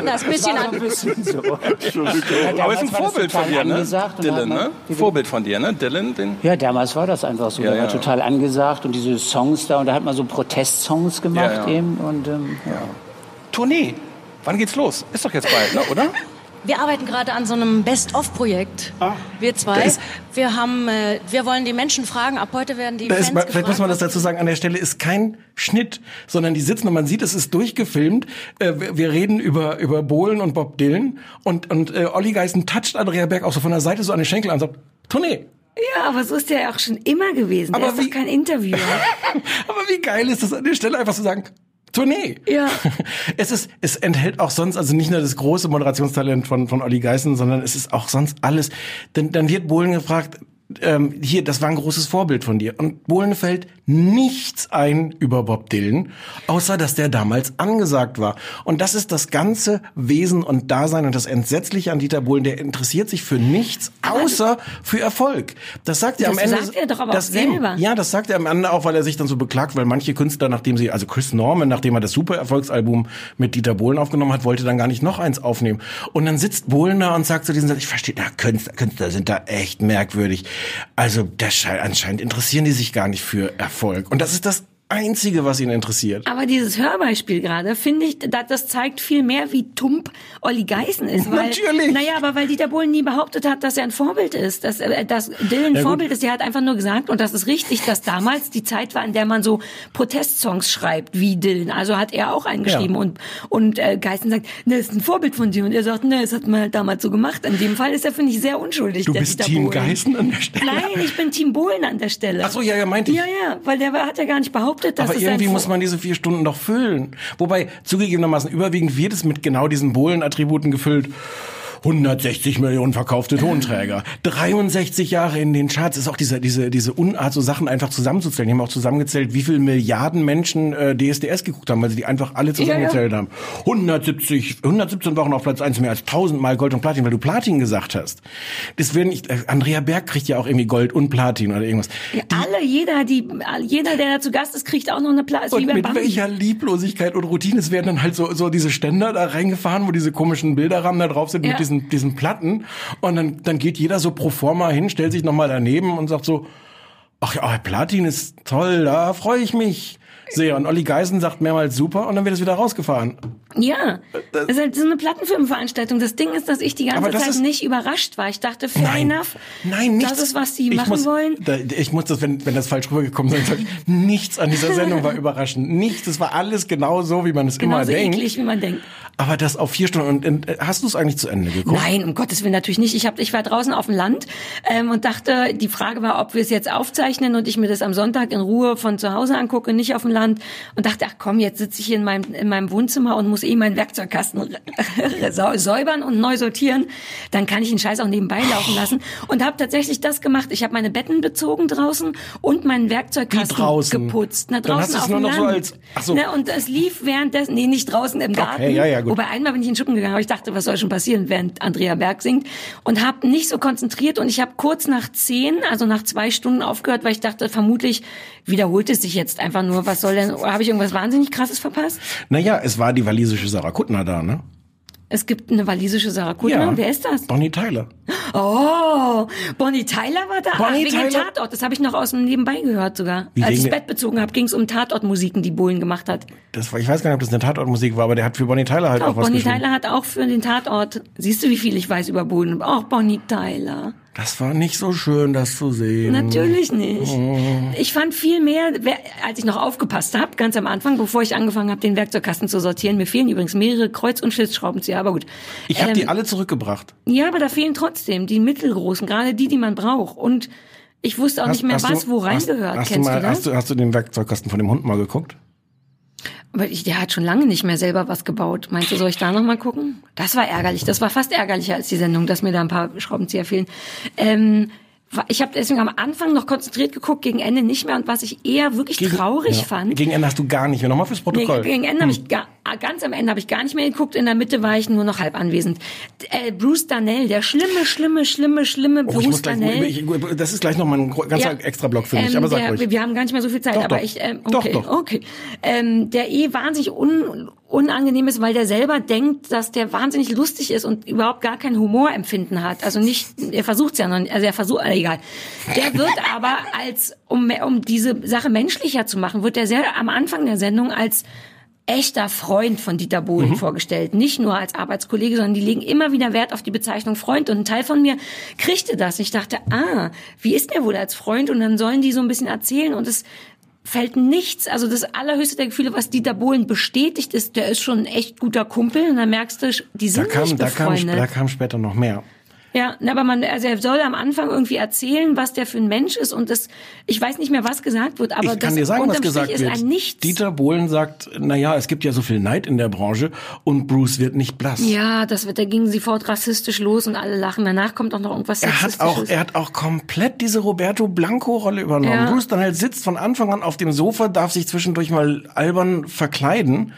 Das bisschen War an. bisschen so. Aber ist ein damals war das Vorbild von dir, ne? Dylan, ne? Vorbild von dir, ne? Dylan, den. Ja, damals war das einfach so. Ja, der war ja. total angesagt und diese Songs da und da hat man so Protestsongs gemacht Ja, ja. und ähm, ja. Tournee. Wann geht's los? Ist doch jetzt bald, ne? Oder? Wir arbeiten gerade an so einem Best-of-Projekt. Wir zwei. Wir haben, äh, wir wollen die Menschen fragen. Ab heute werden die Fans ist, vielleicht gefragt, muss man das dazu sagen, an der Stelle ist kein Schnitt, sondern die sitzen und man sieht, es ist durchgefilmt. Äh, wir, wir reden über, über Bohlen und Bob Dylan und, und äh, Olli Geißen toucht Andrea Berg auch so von der Seite so an den Schenkel an und sagt, Tournee. Ja, aber so ist der ja auch schon immer gewesen. Aber der ist wie- doch kein Interviewer. Aber wie geil ist das an der Stelle einfach zu sagen, Tournee. Ja. Es ist, es enthält auch sonst, also nicht nur das große Moderationstalent von, von Olli Geißen, sondern es ist auch sonst alles. Denn dann wird Bohlen gefragt, ähm, hier, das war ein großes Vorbild von dir. Und Bohlen fällt nichts ein über Bob Dylan, außer dass der damals angesagt war. Und das ist das ganze Wesen und Dasein und das Entsetzliche an Dieter Bohlen. Der interessiert sich für nichts, außer für Erfolg. Das sagt er am Das Ende. sagt er doch aber auch das eben. selber. Ja, das sagt er am Ende auch, weil er sich dann so beklagt, weil manche Künstler, nachdem sie, also Chris Norman, nachdem er das super Erfolgsalbum mit Dieter Bohlen aufgenommen hat, wollte dann gar nicht noch eins aufnehmen. Und dann sitzt Bohlen da und sagt zu diesen Satz, ich verstehe, na, Künstler, Künstler sind da echt merkwürdig. Also, das scheint, anscheinend interessieren die sich gar nicht für Erfolg. Und das ist das Einzige, was ihn interessiert. Aber dieses Hörbeispiel gerade, finde ich, da- das zeigt viel mehr, wie tump Olli Geißen ist. Weil, Natürlich. Naja, aber weil Dieter Bohlen nie behauptet hat, dass er ein Vorbild ist, dass, äh, dass Dylan ein Ja, gut. Vorbild ist. Er hat einfach nur gesagt, und das ist richtig, dass damals die Zeit war, in der man so Protestsongs schreibt, wie Dylan. Also hat er auch eingeschrieben. Ja. Und, und äh, Geißen sagt, ne, ist ein Vorbild von dir. Und er sagt, ne, das hat man halt damals so gemacht. In dem Fall ist er, finde ich, sehr unschuldig. Du bist Dieter Team Bohlen. Geißen an der Stelle? Nein, ich bin Team Bohlen an der Stelle. Ach so, ja, ja, meinte ich. Ja, ja, weil der hat ja gar nicht behauptet, dass Aber es irgendwie muss man diese vier Stunden doch füllen. Wobei, zugegebenermaßen, überwiegend wird es mit genau diesen Bohlen-Attributen gefüllt. 160 Millionen verkaufte Tonträger. 63 Jahre in den Charts. Ist auch diese, diese, diese Unart, so Sachen einfach zusammenzuzählen. Die haben auch zusammengezählt, wie viele Milliarden Menschen äh, DSDS geguckt haben, weil sie die einfach alle zusammengezählt haben. 170, 117 Wochen auf Platz 1, mehr als 1000 Mal Gold und Platin, weil du Platin gesagt hast. Das werden nicht, äh, Andrea Berg kriegt ja auch irgendwie Gold und Platin oder irgendwas. Ja, alle, jeder, die, jeder, der da zu Gast ist, kriegt auch noch eine Platz. Und mit Bambi. welcher Lieblosigkeit und Routine. Es werden dann halt so, so diese Ständer da reingefahren, wo diese komischen Bilderrahmen da drauf sind Ja. mit diesen, diesen Platten. Und dann, dann geht jeder so pro forma hin, stellt sich nochmal daneben und sagt so, ach ja, Platin ist toll, da freue ich mich sehr. Und Olli Geisen sagt mehrmals super und dann wird es wieder rausgefahren. Ja, das ist halt so eine Plattenfilmveranstaltung. Das Ding ist, dass ich die ganze Zeit nicht überrascht war. Ich dachte, fair Nein, enough. nein, nichts. Das ist, was die ich machen muss, wollen. Da, ich muss das, wenn, wenn das falsch rübergekommen sein sollte, nichts an dieser Sendung war überraschend. Nichts, es war alles genau so, wie man es immer Genauso denkt. eklig, wie man denkt. Aber das auf vier Stunden. Und, und äh, hast du es eigentlich zu Ende geguckt? Nein, um Gottes Willen natürlich nicht. Ich, hab, ich war draußen auf dem Land ähm, und dachte, die Frage war, ob wir es jetzt aufzeichnen und ich mir das am Sonntag in Ruhe von zu Hause angucke, nicht auf dem Land. Und dachte, ach komm, jetzt sitze ich hier in meinem, in meinem Wohnzimmer und muss eh meinen Werkzeugkasten säubern und neu sortieren. Dann kann ich den Scheiß auch nebenbei laufen lassen. Und habe tatsächlich das gemacht. Ich habe meine Betten bezogen draußen und meinen Werkzeugkasten geputzt. Na, draußen auf dem noch so Land. als- ach so. Na, und es lief währenddessen, nee, nicht draußen im Garten. ja, ja, gut. Wobei einmal bin ich in den Schuppen gegangen, aber ich dachte, was soll schon passieren, während Andrea Berg singt. Und habe nicht so konzentriert und ich habe kurz nach zehn, also nach zwei Stunden aufgehört, weil ich dachte, vermutlich wiederholt es sich jetzt einfach nur. Was soll denn, habe ich irgendwas wahnsinnig krasses verpasst? Naja, es war die walisische Sarah Kuttner da, ne? Es gibt eine walisische Sarah Kuttner. Wer ist das? Bonnie Tyler. Oh, Bonnie Tyler war da. Bonnie Ach, wegen dem Tyler? Tatort. Das habe ich noch aus dem Nebenbei gehört sogar. Wie Als ich das Bett bezogen habe, ging es um Tatortmusiken, die Bohlen gemacht hat. Das war, ich weiß gar nicht, ob das eine Tatortmusik war, aber der hat für Bonnie Tyler halt Auch auch was Bonnie geschrieben. Tyler hat auch für den Tatort. Siehst du, wie viel ich weiß über Bohlen? Auch Bonnie Tyler. Das war nicht so schön, das zu sehen. Natürlich nicht. Oh. Ich fand viel mehr, als ich noch aufgepasst habe, ganz am Anfang, bevor ich angefangen habe, den Werkzeugkasten zu sortieren. Mir fehlen übrigens mehrere Kreuz- und Schlitzschraubenzieher, aber gut. Ich habe Ähm, die alle zurückgebracht. Ja, aber da fehlen trotzdem die mittelgroßen, gerade die, die man braucht. Und ich wusste auch nicht mehr, was wo reingehört. Hast, hast, Kennst du mal, du das? hast, du, hast du den Werkzeugkasten von dem Hund mal geguckt? Aber ich, der hat schon lange nicht mehr selber was gebaut. Meinst du, soll ich da noch mal gucken? Das war ärgerlich. Das war fast ärgerlicher als die Sendung, dass mir da ein paar Schraubenzieher fehlen. Ähm, ich habe deswegen am Anfang noch konzentriert geguckt, gegen Ende nicht mehr. Und was ich eher wirklich traurig ja. fand, Gegen Ende hast du gar nicht mehr. Nochmal fürs Nee, Protokoll. gegen Ende habe ich gar, ganz am Ende habe ich gar nicht mehr geguckt. In der Mitte war ich nur noch halb anwesend. Äh, Bruce Darnell, der schlimme, schlimme, schlimme, schlimme Oh, Bruce ich, das ist gleich nochmal ein gro- ganzer Ja. extra Block für mich, Ähm, aber sag der, ruhig. Wir haben gar nicht mehr so viel Zeit, Doch, aber doch. ich, ähm, Doch, okay, doch. okay. Ähm, der eh wahnsinnig un, unangenehm ist, weil der selber denkt, dass der wahnsinnig lustig ist und überhaupt gar kein Humorempfinden hat. Also nicht, er versucht's ja noch also er versucht, äh, egal. Der wird aber als, um, um diese Sache menschlicher zu machen, wird er sehr am Anfang der Sendung als echter Freund von Dieter Bohlen Mhm. vorgestellt. Nicht nur als Arbeitskollege, sondern die legen immer wieder Wert auf die Bezeichnung Freund. Und ein Teil von mir kriegte das. Ich dachte, ah, wie ist der wohl als Freund? Und dann sollen die so ein bisschen erzählen und es fällt nichts. Also das allerhöchste der Gefühle, was Dieter Bohlen bestätigt, ist, der ist schon ein echt guter Kumpel. Und dann merkst du, die Da sind kam, nicht da, kam, befreundet. da kam später noch mehr. Ja, aber man, also er soll am Anfang irgendwie erzählen, was der für ein Mensch ist und das, ich weiß nicht mehr, was gesagt wird, aber ich kann das dir sagen, was unterm Strich gesagt ist wird. ein Nichts. Dieter Bohlen sagt, na ja, es gibt ja so viel Neid in der Branche und Bruce wird nicht blass. Ja, das wird, da ging sofort rassistisch los und alle lachen. Danach kommt auch noch irgendwas Er hat auch, er hat auch komplett diese Roberto Blanco Rolle übernommen. Ja. Bruce dann halt sitzt von Anfang an auf dem Sofa, darf sich zwischendurch mal albern verkleiden.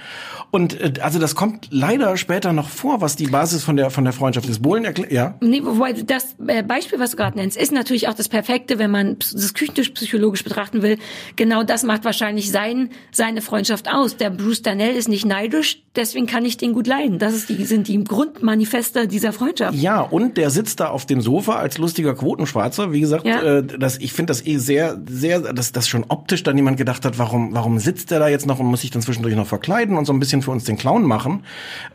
Und äh, also das kommt leider später noch vor, was die Basis von der von der Freundschaft des Bohlen erklärt. Ja. Nee, wobei das äh, Beispiel, was du gerade nennst, ist natürlich auch das Perfekte, wenn man das küchentisch psychologisch betrachten will. Genau das macht wahrscheinlich sein, seine Freundschaft aus. Der Bruce Darnell ist nicht neidisch, deswegen kann ich den gut leiden. Das ist die, sind die Grundmanifeste dieser Freundschaft. Ja, und der sitzt da auf dem Sofa als lustiger Quotenschwarzer. Wie gesagt, Ja. äh, das, ich finde das eh sehr, sehr, dass das schon optisch dann jemand gedacht hat, warum, warum sitzt der da jetzt noch und muss sich dann zwischendurch noch verkleiden und so ein bisschen für uns den Clown machen.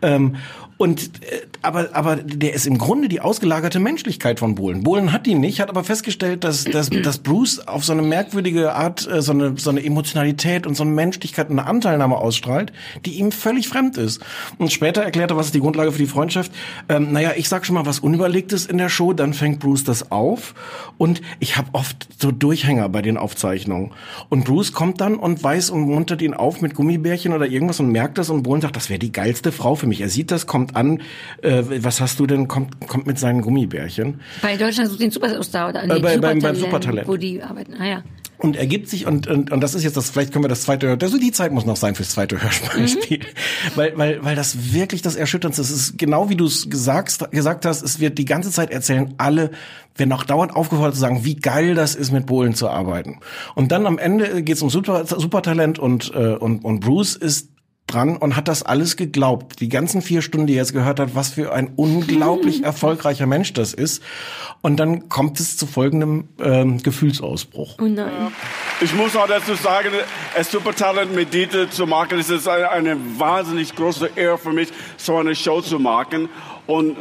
Ähm, und äh, aber aber der ist im Grunde die ausgelagerte Menschlichkeit von Bohlen. Bohlen hat die nicht, hat aber festgestellt, dass dass, dass Bruce auf so eine merkwürdige Art äh, so eine so eine Emotionalität und so eine Menschlichkeit und eine Anteilnahme ausstrahlt, die ihm völlig fremd ist. Und später erklärte, was ist die Grundlage für die Freundschaft? Ähm, naja, ich sag schon mal was Unüberlegtes in der Show, dann fängt Bruce das auf und ich habe oft so Durchhänger bei den Aufzeichnungen. Und Bruce kommt dann und weiß und muntert ihn auf mit Gummibärchen oder irgendwas und merkt das und Bohlen sagt, das wäre die geilste Frau für mich. Er sieht das, kommt an, äh, was hast du denn, kommt, kommt mit seinen Gummibärchen. Bei Deutschland sucht den Superstar oder nee, Äh, bei- beim- beim Supertalent, Supertalent. wo die arbeiten. Ah ja. Und er gibt sich und, und und das ist jetzt das vielleicht können wir das zweite also die Zeit muss noch sein fürs zweite Hörspiel, weil weil weil das wirklich das erschütterndste ist. Ist genau wie du es gesagt gesagt hast, es wird die ganze Zeit erzählen alle werden auch dauernd aufgefordert zu sagen, wie geil das ist mit Bohlen zu arbeiten. Und dann am Ende geht es um Super, Supertalent und äh, und und Bruce ist dran und hat das alles geglaubt. Die ganzen vier Stunden, die er jetzt gehört hat, was für ein unglaublich erfolgreicher Mensch das ist. Und dann kommt es zu folgendem ähm, Gefühlsausbruch. Oh nein. Ich muss auch dazu sagen, es Supertalent mit Dieter zu machen, es ist eine, eine wahnsinnig große Ehre für mich, so eine Show zu machen. Und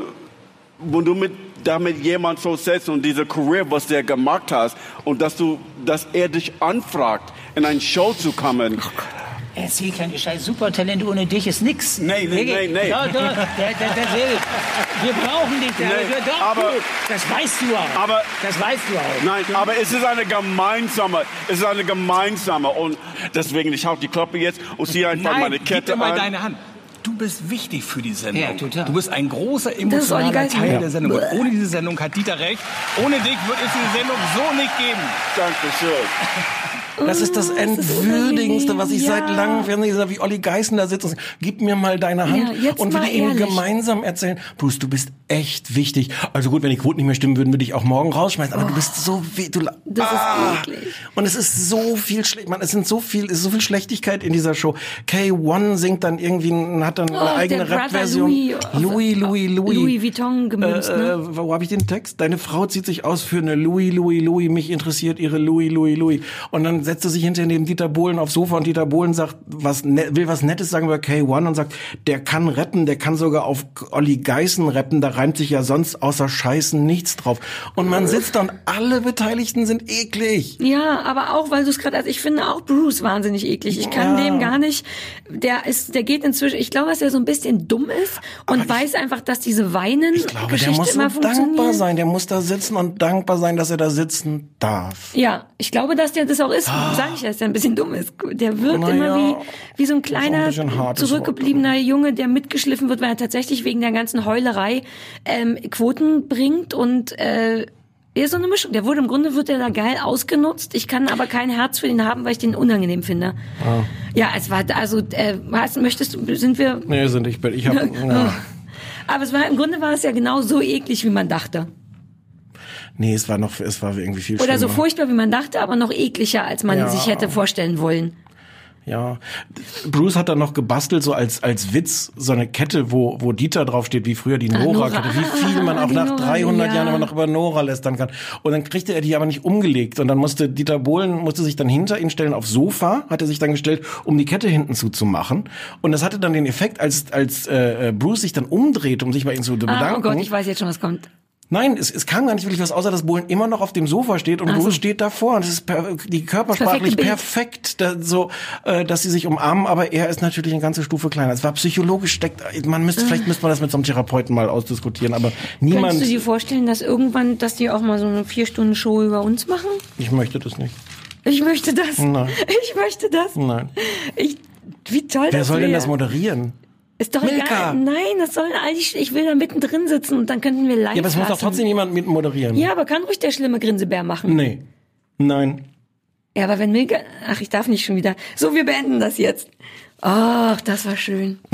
wenn du mit, damit jemand so setzt und diese Career, was der gemacht hast, und dass du, dass er dich anfragt, in eine Show zu kommen, Erzähl kein Scheiß. Supertalent ohne dich ist nix. Nee, nee, nee, nee. Doch, doch, der, der, der. Wir brauchen dich. Der, Nee, doch, aber- du, das weißt du auch. aber- das weißt du auch. Nein, aber es ist eine gemeinsame, es ist eine gemeinsame und deswegen ich hau die Klappe jetzt und ziehe einfach Nein, meine gib Kette mir mal an. deine Hand. Du bist wichtig für die Sendung. Ja, total. Du bist ein großer emotionaler. Teil Ja. der Sendung. Und ohne diese Sendung hat Dieter recht. Ohne dich wird es diese Sendung so nicht geben. Dankeschön. Das ist das Oh, ist Entwürdigendste, was ich ja. seit langem Fernsehen gesagt wie Olli Geißen da sitzt und sagt, gib mir mal deine Hand. Ja, und wir ihm gemeinsam erzählen, Bruce, du bist echt wichtig. Also gut, wenn die Quoten nicht mehr stimmen würden, würde ich auch morgen rausschmeißen. Aber du bist so wie du. Oh. Das ist eklig. Und es ist so viel schlecht, man, es sind so viel, es ist so viel Schlechtigkeit in dieser Show. K1 singt dann irgendwie, hat dann eine Oh, eigene der Brother Rap-Version. Louis. Louis, Louis, Louis. Louis Vuitton gemünzt, äh, ne? äh, wo habe ich den Text? Deine Frau zieht sich aus für eine Louis, Louis, Louis. Mich interessiert ihre Louis, Louis, Louis. Und dann setzte sich hinter neben Dieter Bohlen aufs Sofa und Dieter Bohlen sagt, was ne, will was Nettes sagen über K1 und sagt, der kann retten, der kann sogar auf Olli Geißen retten, da reimt sich ja sonst außer Scheißen nichts drauf. Und man sitzt da und alle Beteiligten sind eklig. Ja, aber auch, weil du es gerade, also ich finde auch Bruce wahnsinnig eklig. Ich kann Ja. dem gar nicht, der ist, der geht inzwischen, ich glaube, dass er so ein bisschen dumm ist und weiß einfach, dass diese weinen Ich glaube, der Geschichte muss so immer dankbar funktioniert. sein, der muss da sitzen und dankbar sein, dass er da sitzen darf. Ja, ich glaube, dass der das auch ist. Sag ich ja, dass der ein bisschen dumm ist. Der wirkt Na immer wie, wie so ein ein kleiner, hartes zurückgebliebener Junge, der mitgeschliffen wird, weil er tatsächlich wegen der ganzen Heulerei ähm, Quoten bringt und äh, er ist so eine Mischung. Der wurde im Grunde wird er da geil ausgenutzt. Ich kann aber kein Herz für ihn haben, weil ich den unangenehm finde. Ja, es war also äh, was möchtest du sind wir Nee, sind ich bin, ich hab, ja. aber es war im Grunde war es ja genau so eklig, wie man dachte. Nee, es war noch, es war irgendwie viel Oder so furchtbar, wie man dachte, aber noch ekliger, als man Ja. sich hätte vorstellen wollen. Ja, Bruce hat dann noch gebastelt, so als, als Witz, so eine Kette, wo, wo Dieter draufsteht, wie früher die Nora. Nora-Kette, wie viel man Ah, auch die nach Nora, 300 ja. Jahren immer noch über Nora lästern kann. Und dann kriegte er die aber nicht umgelegt. Und dann musste Dieter Bohlen, musste sich dann hinter ihn stellen aufs Sofa, hat er sich dann gestellt, um die Kette hinten zuzumachen. Und das hatte dann den Effekt, als, als äh, äh, Bruce sich dann umdreht, um sich bei ihm zu bedanken. Ah, oh Gott, ich weiß jetzt schon, was kommt. Nein, es, es kam gar nicht wirklich was, außer dass Bohlen immer noch auf dem Sofa steht und Ach so. Bruce steht davor. Und es ist per, die körpersprachlich perfekt, da, so, äh, dass sie sich umarmen, aber er ist natürlich eine ganze Stufe kleiner. Es war psychologisch steckt, man müsste, vielleicht müsste man das mit so einem Therapeuten mal ausdiskutieren, aber niemand, Könntest du dir vorstellen, dass irgendwann, dass die auch mal so eine vier Stunden Show über uns machen? ich möchte das nicht. Ich möchte das. Nein. Ich möchte das. Nein. Ich, wie toll Wer das soll denn wäre. das moderieren? Ist doch Milka. egal. Nein, das sollen all die, ich will da mittendrin sitzen und dann könnten wir live Ja, aber es muss doch trotzdem jemand mit moderieren. Ja, aber kann ruhig der schlimme Grinsebär machen. Nee. Nein. Ja, aber wenn Milka, ach, ich darf nicht schon wieder. So, wir beenden das jetzt. Ach, das war schön.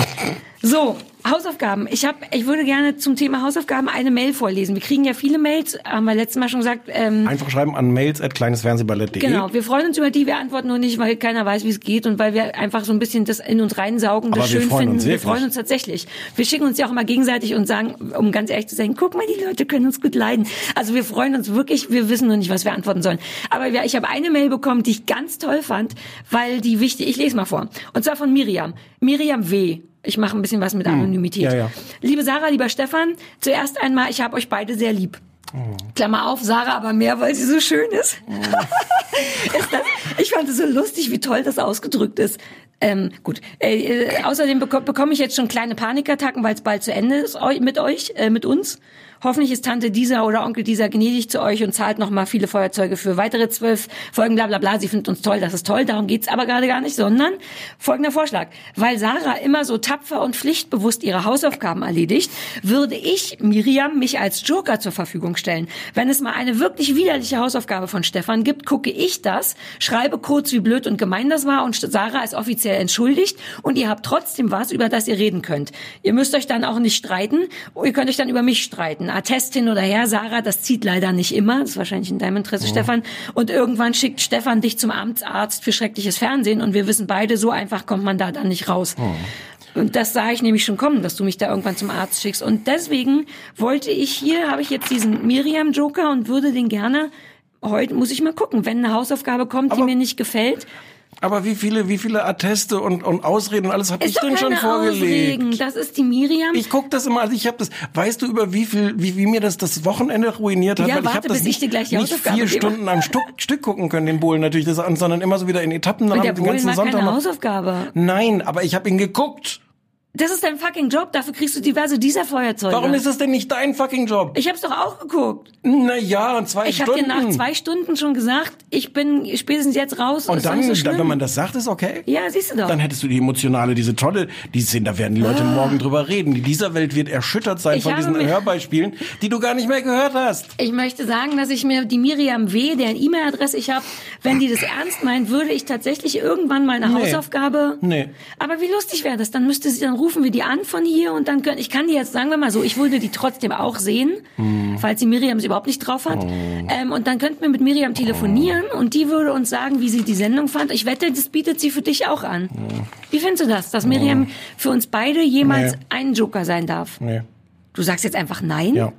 So, Hausaufgaben. Ich habe, ich würde gerne zum Thema Hausaufgaben eine Mail vorlesen. Wir kriegen ja viele Mails, haben wir letztes Mal schon gesagt. Ähm, Einfach schreiben an mails at kleinesfernsehballett.de. Genau, wir freuen uns über die, wir antworten nur nicht, weil keiner weiß, wie es geht und weil wir einfach so ein bisschen das in uns reinsaugen, das Aber wir schön freuen finden. uns wir freuen uns tatsächlich. Wir schicken uns ja auch immer gegenseitig und sagen, um ganz ehrlich zu sein, guck mal, die Leute können uns gut leiden. Also wir freuen uns wirklich, wir wissen nur nicht, was wir antworten sollen. Aber ja, ich habe eine Mail bekommen, die ich ganz toll fand, weil die wichtig, ich lese mal vor. Und zwar von Miriam. Miriam W. Ich mache ein bisschen was mit Anonymität. Hm. Ja, ja. Liebe Sarah, lieber Stefan, zuerst einmal, ich habe euch beide sehr lieb. Oh. Klammer auf, Sarah aber mehr, weil sie so schön ist. ist das, ich fand es so lustig, wie toll das ausgedrückt ist. Ähm, gut. Äh, äh, außerdem beko bekomme ich jetzt schon kleine Panikattacken, weil es bald zu Ende ist eu mit euch, äh, mit uns. Hoffentlich ist Tante dieser oder Onkel dieser gnädig zu euch und zahlt noch mal viele Feuerzeuge für weitere zwölf Folgen, bla bla bla. Sie findet uns toll, das ist toll, darum geht's aber gerade gar nicht, sondern folgender Vorschlag. Weil Sarah immer so tapfer und pflichtbewusst ihre Hausaufgaben erledigt, würde ich, Miriam, mich als Joker zur Verfügung stellen. Wenn es mal eine wirklich widerliche Hausaufgabe von Stefan gibt, gucke ich das, schreibe kurz, wie blöd und gemein das war und Sarah ist offiziell entschuldigt und ihr habt trotzdem was, über das ihr reden könnt. Ihr müsst euch dann auch nicht streiten, ihr könnt euch dann über mich streiten. Attest hin oder her, Sarah, das zieht leider nicht immer, das ist wahrscheinlich in deinem Interesse, Stefan. Und irgendwann schickt Stefan dich zum Amtsarzt für schreckliches Fernsehen und wir wissen beide, so einfach kommt man da dann nicht raus. Und das sah ich nämlich schon kommen, dass du mich da irgendwann zum Arzt schickst. Und deswegen wollte ich hier, habe ich jetzt diesen Miriam-Joker und würde den gerne, heute muss ich mal gucken, wenn eine Hausaufgabe kommt, die Aber- mir nicht gefällt, Aber wie viele, wie viele Atteste und, und Ausreden und alles habe ich denn schon vorgelegt? Ausreden. Das ist die Miriam. Ich guck das immer, also ich habe das, weißt du über wie viel, wie, wie mir das das Wochenende ruiniert hat? Ja, Weil ich warte, habe das bis ich nicht, dir gleich die nicht vier gebe. Stunden am Stück, Stück gucken können, den Bohlen natürlich, das, an, sondern immer so wieder in Etappen. Dann und der den ganzen war Sonntag keine noch. Hausaufgabe. Nein, aber ich habe ihn geguckt. Das ist dein fucking Job, dafür kriegst du diverse dieser Feuerzeuge. Warum ist das denn nicht dein fucking Job? ich hab's doch auch geguckt. Na ja, und zwei Ich habe Stunden. dir nach zwei Stunden schon gesagt, ich bin spätestens jetzt raus. und dann, so dann, wenn man das sagt, ist okay. Ja, siehst du doch. Dann hättest du die emotionale, diese tolle, die Szene, da werden die Leute morgen drüber reden. Die dieser Welt wird erschüttert sein Ah. Ich von diesen Hörbeispielen, die du gar nicht mehr gehört hast. Ich möchte sagen, dass ich mir die Miriam W., deren E-Mail-Adresse ich habe, wenn die das ernst meint, würde ich tatsächlich irgendwann mal eine Nee. Hausaufgabe. Nee. Aber wie lustig wäre das? Dann müsste sie, dann rufen wir die an von hier und dann können, ich kann die jetzt, sagen wir mal so, ich würde die trotzdem auch sehen, Hm. falls die Miriam es überhaupt nicht drauf hat. Ähm, und dann könnten wir mit Miriam telefonieren und die würde uns sagen, wie sie die Sendung fand. Ich wette, das bietet sie für dich auch an. Wie findest du das, dass Miriam für uns beide jemals Nee. ein Joker sein darf? Nee. Du sagst jetzt einfach nein? Ja.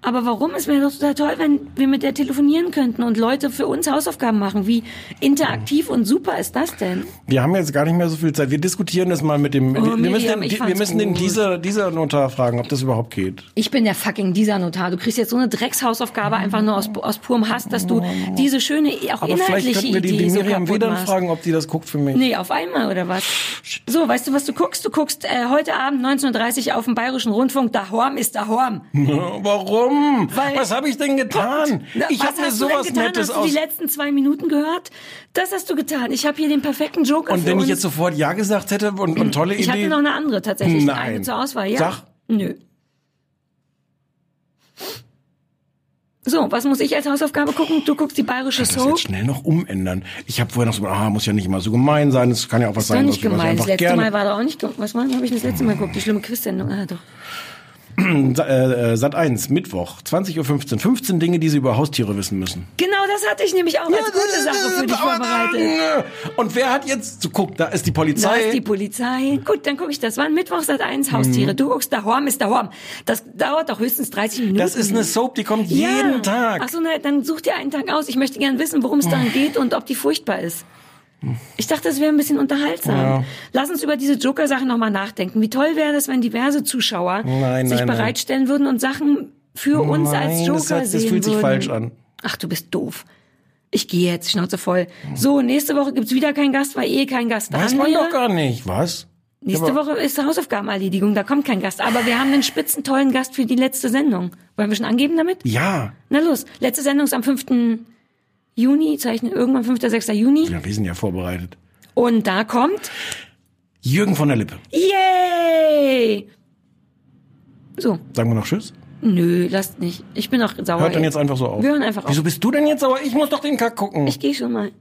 Aber warum? Es wäre doch total toll, wenn wir mit der telefonieren könnten und Leute für uns Hausaufgaben machen. Wie interaktiv und super ist das denn? Wir haben jetzt gar nicht mehr so viel Zeit. Wir diskutieren das mal mit dem. Oh, wir müssen, Miriam, den, ich wir müssen den dieser, dieser Notar fragen, ob das überhaupt geht. Ich bin der fucking dieser Notar. Du kriegst jetzt so eine Dreckshausaufgabe einfach nur aus, aus purem Hass, dass du diese schöne, auch Aber vielleicht inhaltliche könnten wir die, Idee die so Miriam Wedern machst. fragen, ob die das guckt für mich. Nee, auf einmal oder was? So, weißt du, was du guckst? Du guckst äh, heute Abend 19.30 Uhr auf dem Bayerischen Rundfunk. Da Horm ist da Horm. Warum? Weil- Was habe ich denn getan? Na, ich habe mir hast du sowas getan? Nettes Hast du aus. die letzten zwei Minuten gehört? Das hast du getan. Ich habe hier den perfekten Joker Und wenn ich jetzt sofort Ja gesagt hätte und, und tolle ich Idee. hatte noch eine andere tatsächlich. Nein. Eine zur Auswahl, ja? Sag. Nö. So, was muss ich als Hausaufgabe gucken? Du guckst die bayerische das Soap. jetzt schnell noch umändern. Ich habe vorher noch so, ah, muss ja nicht immer so gemein sein. Es kann ja auch was Ist doch sein, nicht was, was ich gemein. Das letzte gerne. Mal war doch auch nicht. Was war? Habe ich das letzte Mal geguckt? Die schlimme Quiz-Sendung. Ah, doch. Sa- äh, Sat 1, Mittwoch, 20.15 Uhr. 15 Dinge, die Sie über Haustiere wissen müssen. Genau, das hatte ich nämlich auch als gute Sache für dich vorbereitet. Und wer hat jetzt, so, guck, da ist die Da Polizei. ist die Polizei. Gut, dann gucke ich das. Wann Mittwoch seit eins Haustiere. Du guckst da Horm ist da Horm. Das dauert doch höchstens 30 Minuten. Mhm. das ist eine Soap, die kommt jeden Tag. Ach so, na, dann such dir einen Tag aus. Ich möchte gern wissen, worum es daran geht und ob die furchtbar ist. Ich dachte, das wäre ein bisschen unterhaltsam. Ja. Lass uns über diese Joker-Sache nochmal nachdenken. Wie toll wäre das, wenn diverse Zuschauer Nein, sich nein, nein. bereitstellen würden und Sachen für uns als Nein, Joker das, das sehen fühlt sich würden. falsch an. Ach, du bist doof. Ich gehe jetzt, Schnauze voll. So, nächste Woche gibt's wieder keinen Gast, weil eh kein Gast da Weiß man wäre. doch gar nicht. Was? Nächste Aber- Woche ist Hausaufgabenerledigung, da kommt kein Gast. Aber wir haben einen spitzentollen Gast für die letzte Sendung. Wollen wir schon angeben damit? Ja. Na los, letzte Sendung ist am 5. Juni, zeichnen irgendwann 5. 6. Juni. Ja, wir sind ja vorbereitet. Und da kommt, Jürgen von der Lippe. yay! So, Sagen wir noch Tschüss? nö, lasst nicht. Ich bin auch sauer. Hört dann jetzt einfach so auf. Wir hören einfach auf. Wieso bist du denn jetzt sauer? Ich muss doch den Kack gucken. Ich gehe schon mal.